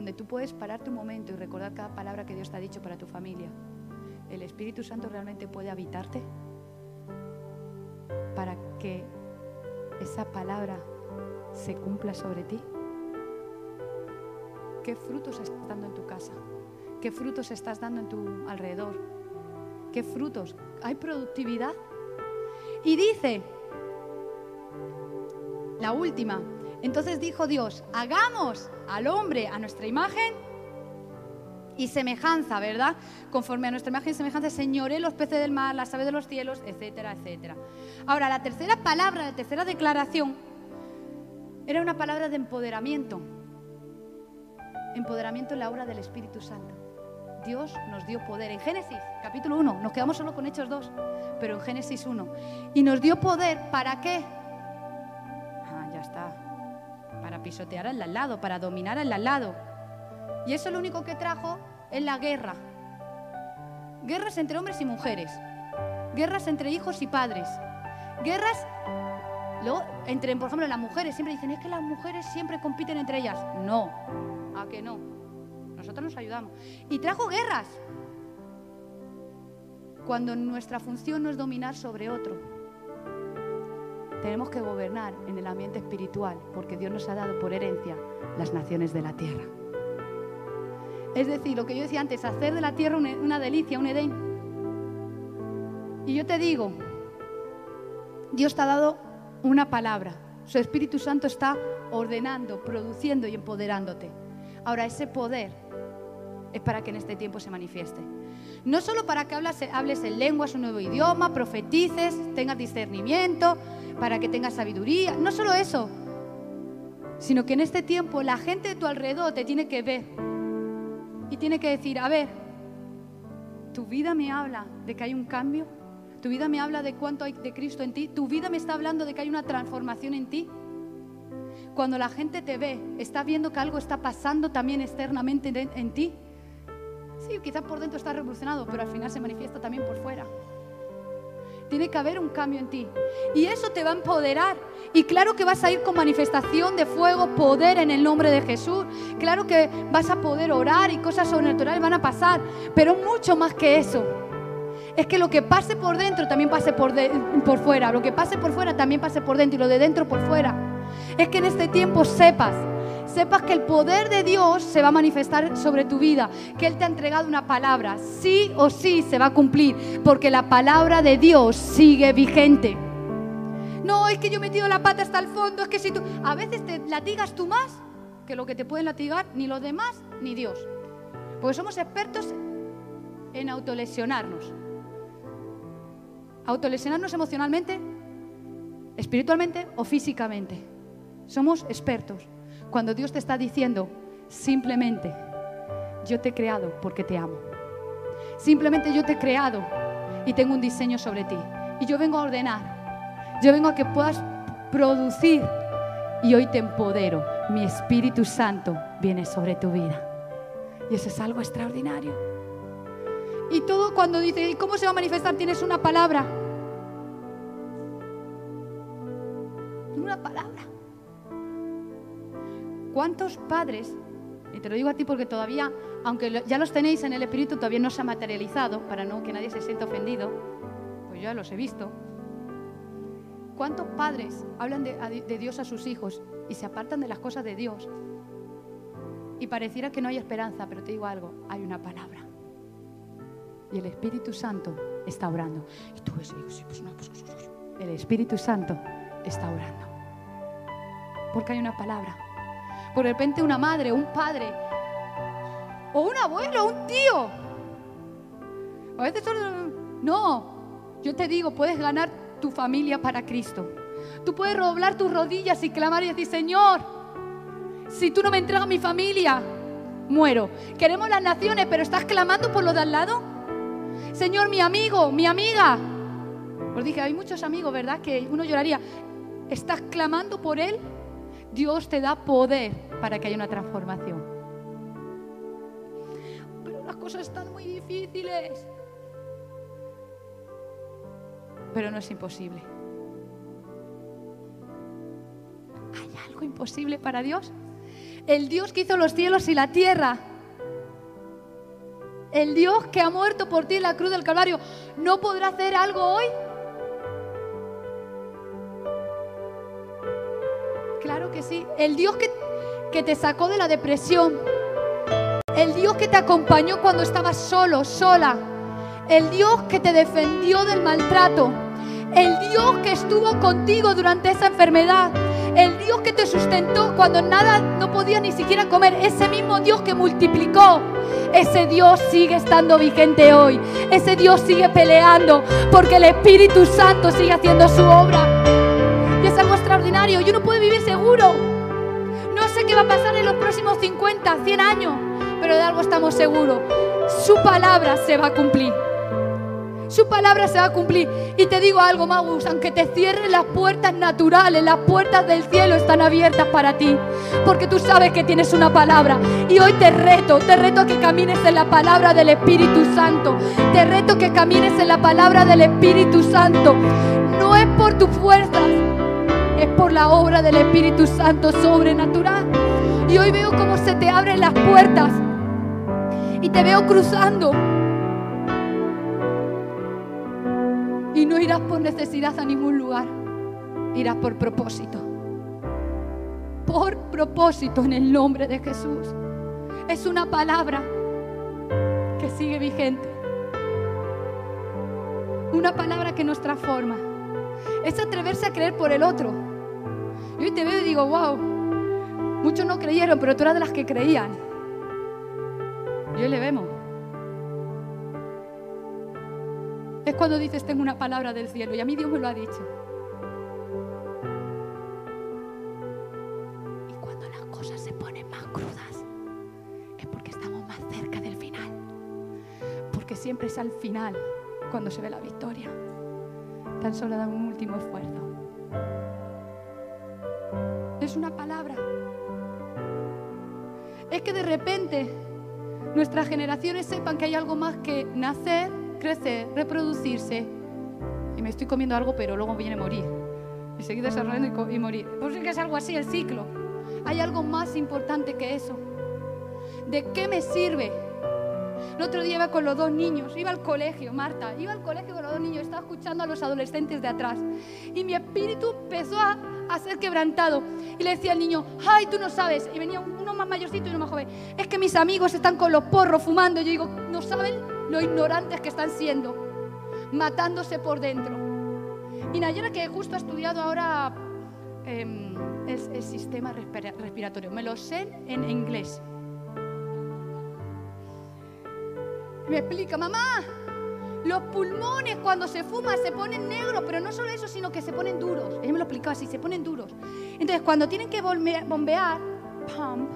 donde tú puedes parar tu momento y recordar cada palabra que Dios te ha dicho para tu familia, ¿el Espíritu Santo realmente puede habitarte? Para que esa palabra se cumpla sobre ti. ¿Qué frutos estás dando en tu casa? ¿Qué frutos estás dando en tu alrededor? ¿Qué frutos? ¿Hay productividad? Y dice, la última, entonces dijo Dios, hagamos al hombre a nuestra imagen y semejanza, ¿verdad? Conforme a nuestra imagen y semejanza, señoré los peces del mar, las aves de los cielos, etcétera, etcétera. Ahora, la tercera palabra, la tercera declaración, era una palabra de empoderamiento empoderamiento en la obra del Espíritu Santo. Dios nos dio poder. En Génesis, capítulo 1, nos quedamos solo con Hechos 2, pero en Génesis 1. Y nos dio poder para qué? Ah, ya está. Pisotear al lado, para dominar al lado. Y eso lo único que trajo es la guerra. Guerras entre hombres y mujeres. Guerras entre hijos y padres. Guerras luego, entre, por ejemplo, las mujeres. Siempre dicen, es que las mujeres siempre compiten entre ellas. No, ¿A que no? Nosotros nos ayudamos. Y trajo guerras. Cuando nuestra función no es dominar sobre otro. Tenemos que gobernar en el ambiente espiritual, porque Dios nos ha dado por herencia las naciones de la tierra. Es decir, lo que yo decía antes, hacer de la tierra una, delicia, un Edén. Y yo te digo, Dios te ha dado una palabra. Su Espíritu Santo está ordenando, produciendo y empoderándote. Ahora, ese poder es para que en este tiempo se manifieste. No solo para que hables, en lenguas, un nuevo idioma, profetices, tengas discernimiento, para que tengas sabiduría, no solo eso, sino que en este tiempo la gente de tu alrededor te tiene que ver y tiene que decir, a ver, tu vida me habla de que hay un cambio, tu vida me habla de cuánto hay de Cristo en ti, tu vida me está hablando de que hay una transformación en ti. Cuando la gente te ve, está viendo que algo está pasando también externamente en, ti. Sí, quizás por dentro está revolucionado, pero al final se manifiesta también por fuera. Tiene que haber un cambio en ti. Y eso te va a empoderar. Y claro que vas a ir con manifestación de fuego, poder en el nombre de Jesús. Claro que vas a poder orar y cosas sobrenaturales van a pasar. Pero mucho más que eso. Es que lo que pase por dentro también pase por, por fuera. Lo que pase por fuera también pase por dentro. Y lo de dentro por fuera es que en este tiempo sepas, sepas que el poder de Dios se va a manifestar sobre tu vida, que Él te ha entregado una palabra, sí o sí se va a cumplir, porque la palabra de Dios sigue vigente. No, es que yo he metido la pata hasta el fondo, es que si tú... A veces te latigas tú más que lo que te pueden latigar ni los demás ni Dios. Porque somos expertos en autolesionarnos. Autolesionarnos emocionalmente, espiritualmente o físicamente. Somos expertos. Cuando Dios te está diciendo, simplemente, yo te he creado porque te amo. Simplemente yo te he creado y tengo un diseño sobre ti. Y yo vengo a ordenar. Yo vengo a que puedas producir. Y hoy te empodero. Mi Espíritu Santo viene sobre tu vida. Y eso es algo extraordinario. Y todo cuando dice, ¿y cómo se va a manifestar? Tienes una palabra. Una palabra. ¿Cuántos padres, y te lo digo a ti porque todavía, aunque ya los tenéis en el espíritu, todavía no se ha materializado, para no que nadie se sienta ofendido, pues yo ya los he visto. ¿Cuántos padres hablan de, Dios a sus hijos y se apartan de las cosas de Dios? Y pareciera que no hay esperanza, pero te digo algo, hay una palabra. Y el Espíritu Santo está orando. Y tú ves, pues pues, pues, el Espíritu Santo está orando. Porque hay una palabra. Por repente una madre, un padre, o un abuelo, un tío. A veces No, yo te digo, puedes ganar tu familia para Cristo. Tú puedes doblar tus rodillas y clamar y decir, Señor, si tú no me entregas mi familia, muero. Queremos las naciones, pero estás clamando por lo de al lado. Señor, mi amigo, mi amiga. Os dije, hay muchos amigos, ¿verdad? Que uno lloraría. Estás clamando por Él, Dios te da poder para que haya una transformación. Pero las cosas están muy difíciles. Pero no es imposible. ¿Hay algo imposible para Dios? El Dios que hizo los cielos y la tierra. El Dios que ha muerto por ti en la cruz del Calvario. ¿No podrá hacer algo hoy? Claro que sí. El Dios que, que te sacó de la depresión. El Dios que te acompañó cuando estabas solo, sola. El Dios que te defendió del maltrato. El Dios que estuvo contigo durante esa enfermedad. El Dios que te sustentó cuando nada no podía ni siquiera comer. Ese mismo Dios que multiplicó. Ese Dios sigue estando vigente hoy. Ese Dios sigue peleando porque el Espíritu Santo sigue haciendo su obra. Y es algo extraordinario. Yo no puedo vivir sé qué va a pasar en los próximos 50, 100 años. Pero de algo estamos seguros. Su palabra se va a cumplir. Su palabra se va a cumplir. Y te digo algo, Magus, aunque te cierren las puertas naturales, las puertas del cielo están abiertas para ti. Porque tú sabes que tienes una palabra. Y hoy te reto, te reto que camines en la palabra del Espíritu Santo. Te reto que camines en la palabra del Espíritu Santo. No es por tus fuerzas, es por la obra del Espíritu Santo sobrenatural. Y hoy veo cómo se te abren las puertas. Y te veo cruzando Y no irás por necesidad a ningún lugar, irás por propósito. Por propósito en el nombre de Jesús. Es una palabra que sigue vigente. Una palabra que nos transforma. Es atreverse a creer por el otro. Y hoy te veo y digo, wow, muchos no creyeron, pero tú eras de las que creían. Y hoy le vemos. Es cuando dices, tengo una palabra del cielo. Y a mí Dios me lo ha dicho. Y cuando las cosas se ponen más crudas, es porque estamos más cerca del final. Porque siempre es al final cuando se ve la victoria. Tan solo da un último esfuerzo. Es una palabra. Es que de repente nuestras generaciones sepan que hay algo más que nacer crecer, reproducirse. Y me estoy comiendo algo, pero luego viene morir. Y seguir desarrollando y, morir. Pues es que es algo así el ciclo. Hay algo más importante que eso. ¿De qué me sirve? El otro día iba con los dos niños, iba al colegio, Marta, iba al colegio con los dos niños, estaba escuchando a los adolescentes de atrás. Y mi espíritu empezó a, a ser quebrantado. Y le decía al niño, ay, tú no sabes. Y venía uno más mayorcito y uno más joven. Es que mis amigos están con los porros fumando. Y yo digo, ¿no saben lo ignorantes que están siendo, matándose por dentro. Y Nayara, que justo ha estudiado ahora em, el, sistema respiratorio, me lo sé en inglés. Me explica, mamá, los pulmones cuando se fuma se ponen negros, pero no solo eso, sino que se ponen duros. Ella me lo explicaba así, se ponen duros. Entonces, cuando tienen que bombear, pump,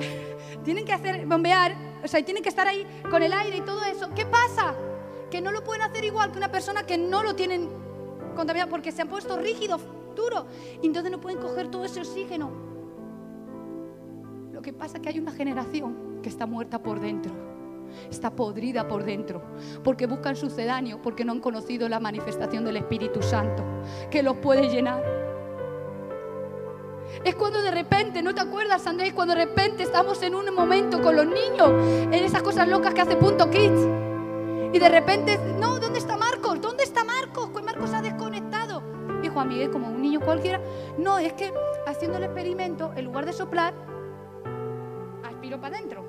tienen que hacer bombear, o sea, tienen que estar ahí con el aire y todo eso. ¿Qué pasa? Que no lo pueden hacer igual que una persona que no lo tienen contaminado porque se han puesto rígidos, duros, y entonces no pueden coger todo ese oxígeno. Lo que pasa es que hay una generación que está muerta por dentro, está podrida por dentro, porque buscan sucedáneo, porque no han conocido la manifestación del Espíritu Santo, que los puede llenar. Es cuando de repente, ¿no te acuerdas, Andrés? Cuando de repente estamos en un momento con los niños, en esas cosas locas que hace Punto Kids. Y de repente, no, ¿dónde está Marcos? ¿Dónde está Marcos? Pues Marcos ha desconectado. Dijo a Miguel, como un niño cualquiera. No, es que haciendo el experimento, en lugar de soplar, aspiró para adentro.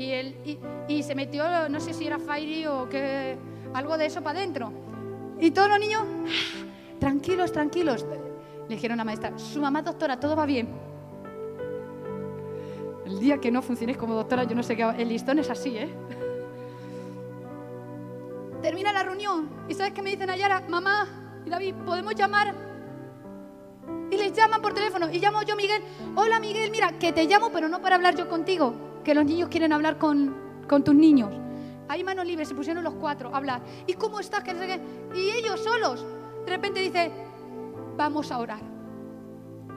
Y, él, y, se metió, no sé si era Fairy o que, algo de eso para adentro. Y todos los niños, tranquilos, tranquilos. Le dijeron a la maestra, su mamá doctora, todo va bien. El día que no funciones como doctora, yo no sé qué... El listón es así, ¿eh? Termina la reunión y ¿sabes qué me dicen Ayara? Mamá y David, ¿podemos llamar? Y les llaman por teléfono y llamo yo Miguel. Hola Miguel, mira, que te llamo pero no para hablar yo contigo, que los niños quieren hablar con, con tus niños. ahí mano libre, se pusieron los cuatro a hablar. ¿Y cómo estás? Y ellos solos, de repente dice, vamos a orar.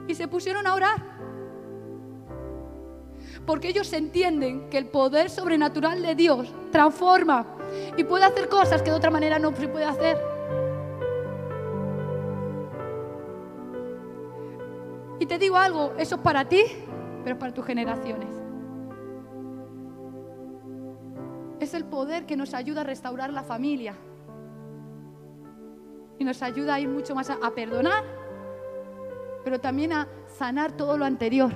Y se pusieron a orar. Porque ellos entienden que el poder sobrenatural de Dios transforma y puede hacer cosas que de otra manera no se puede hacer. Y te digo algo, eso es para ti, pero es para tus generaciones. Es el poder que nos ayuda a restaurar la familia. Y nos ayuda a ir mucho más a, perdonar, pero también a sanar todo lo anterior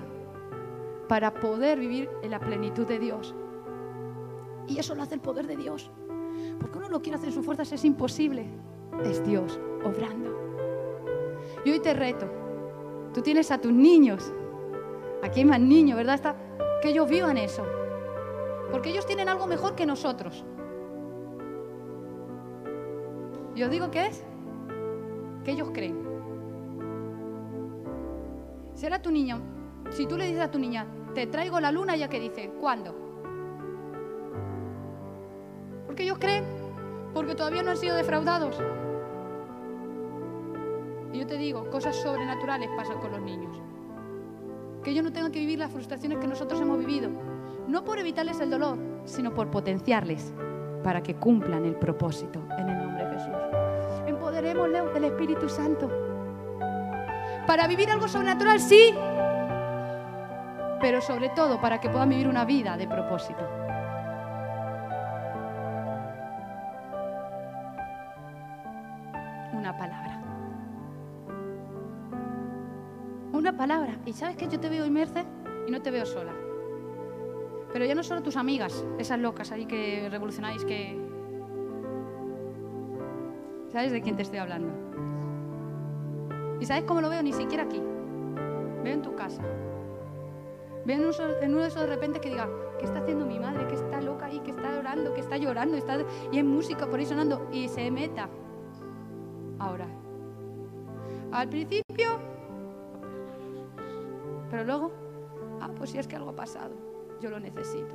para poder vivir en la plenitud de Dios. Y eso lo hace el poder de Dios. Porque uno lo quiere hacer en sus fuerzas, es imposible. Es Dios obrando. Y hoy te reto. Tú tienes a tus niños. Aquí hay más niños, ¿verdad? Está, que ellos vivan eso. Porque ellos tienen algo mejor que nosotros. Y os digo que es que ellos creen. Será tu niño, si tú le dices a tu niña, te traigo la luna, ya que dice, ¿cuándo? Porque ellos creen, porque todavía no han sido defraudados. Y yo te digo, cosas sobrenaturales pasan con los niños. Que ellos no tengan que vivir las frustraciones que nosotros hemos vivido. No por evitarles el dolor, sino por potenciarles para que cumplan el propósito en el nombre de Jesús. Empoderémosle del Espíritu Santo. Para vivir algo sobrenatural, sí, pero sobre todo para que puedan vivir una vida de propósito. Una palabra. Una palabra. Y sabes que yo te veo inmersa y no te veo sola. Pero ya no solo tus amigas, esas locas ahí que revolucionáis, que... ¿Sabes de quién te estoy hablando? ¿Y sabes cómo lo veo? Ni siquiera aquí. Veo en tu casa. Veo en, uno de esos de repente que diga, ¿qué está haciendo mi madre? Que está loca ahí, que está orando, que está llorando, está... y hay música por ahí sonando. Y se meta ahora. Al principio, pero luego, ah, pues si es que algo ha pasado, yo lo necesito.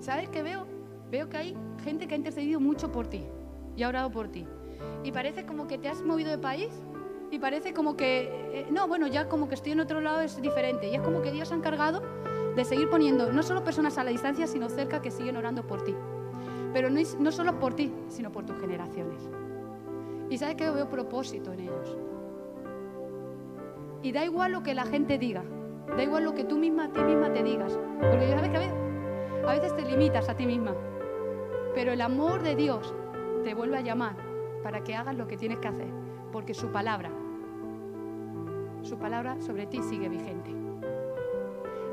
¿Sabes qué veo? Veo que hay gente que ha intercedido mucho por ti y ha orado por ti. Y parece como que te has movido de país y parece como que, eh, no, bueno, ya como que estoy en otro lado es diferente. Y es como que Dios ha encargado de seguir poniendo no solo personas a la distancia, sino cerca que siguen orando por ti. Pero no, solo por ti, sino por tus generaciones. Y sabes que veo propósito en ellos. Y da igual lo que la gente diga, da igual lo que tú misma a ti misma te digas. Porque sabes que a veces te limitas a ti misma. Pero el amor de Dios te vuelve a llamar para que hagas lo que tienes que hacer, porque su palabra, su palabra sobre ti sigue vigente.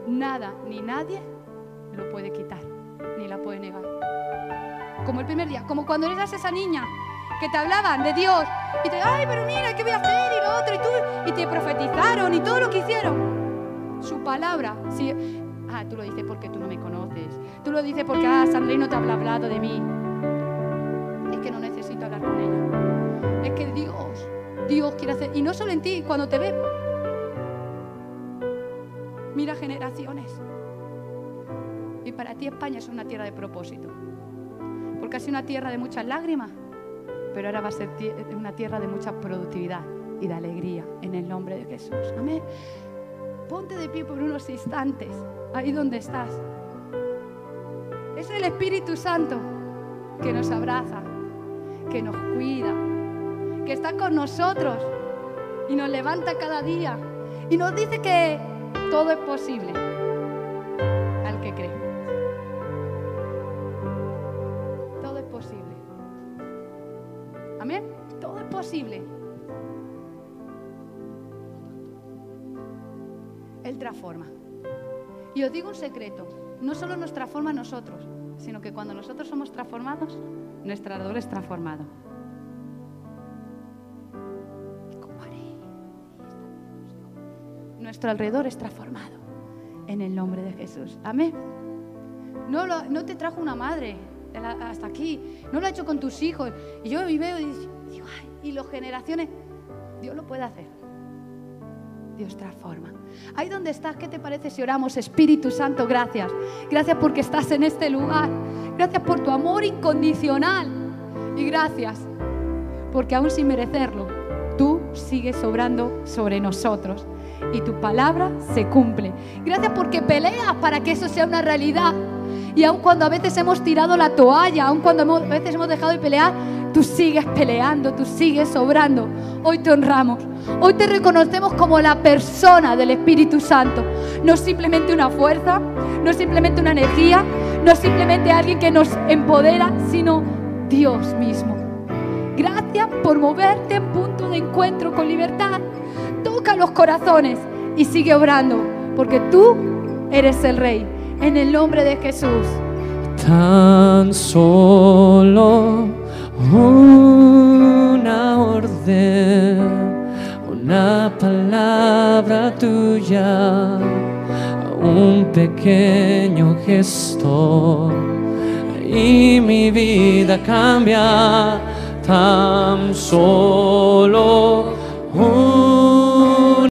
Nada ni nadie lo puede quitar, ni la puede negar. Como el primer día, como cuando eras esa niña que te hablaban de Dios y te, ay, pero mira, ¿qué voy a hacer? Y lo otro, y tú, y te profetizaron y todo lo que hicieron. Su palabra, sí, ah, tú lo dices porque tú no me conoces. Tú lo dices porque, ah, Sandrine no te ha hablado de mí. Es que no necesito hablar con ella. Es que Dios, Dios quiere hacer, y no solo en ti, cuando te ve. Mira generaciones. Y para ti España es una tierra de propósito. Porque ha sido una tierra de muchas lágrimas, pero ahora va a ser una tierra de mucha productividad y de alegría en el nombre de Jesús. Amén. Ponte de pie por unos instantes, ahí donde estás. Es el Espíritu Santo que nos abraza, que nos cuida, que está con nosotros y nos levanta cada día y nos dice que todo es posible al que cree. Posible. Él transforma. Y os digo un secreto, no solo nos transforma a nosotros, sino que cuando nosotros somos transformados, nuestro alrededor es transformado. Nuestro alrededor es transformado en el nombre de Jesús. Amén. No, no te trajo una madre hasta aquí, no lo ha hecho con tus hijos. Y yo veo y digo, y las generaciones, Dios lo puede hacer. Dios transforma. Ahí donde estás, ¿qué te parece si oramos, Espíritu Santo? Gracias. Gracias porque estás en este lugar. Gracias por tu amor incondicional. Y gracias porque aún sin merecerlo, tú sigues sobrando sobre nosotros y tu palabra se cumple. Gracias porque peleas para que eso sea una realidad. Y aun cuando a veces hemos tirado la toalla, aun cuando a veces hemos dejado de pelear, tú sigues peleando, tú sigues sobrando. Hoy te honramos. Hoy te reconocemos como la persona del Espíritu Santo. No simplemente una fuerza, no simplemente una energía, no simplemente alguien que nos empodera, sino Dios mismo. Gracias por moverte en punto de encuentro con libertad. Toca los corazones y sigue obrando, porque tú eres el Rey. En el nombre de Jesús. Tan solo una orden, una palabra tuya, un pequeño gesto. Y mi vida cambia tan solo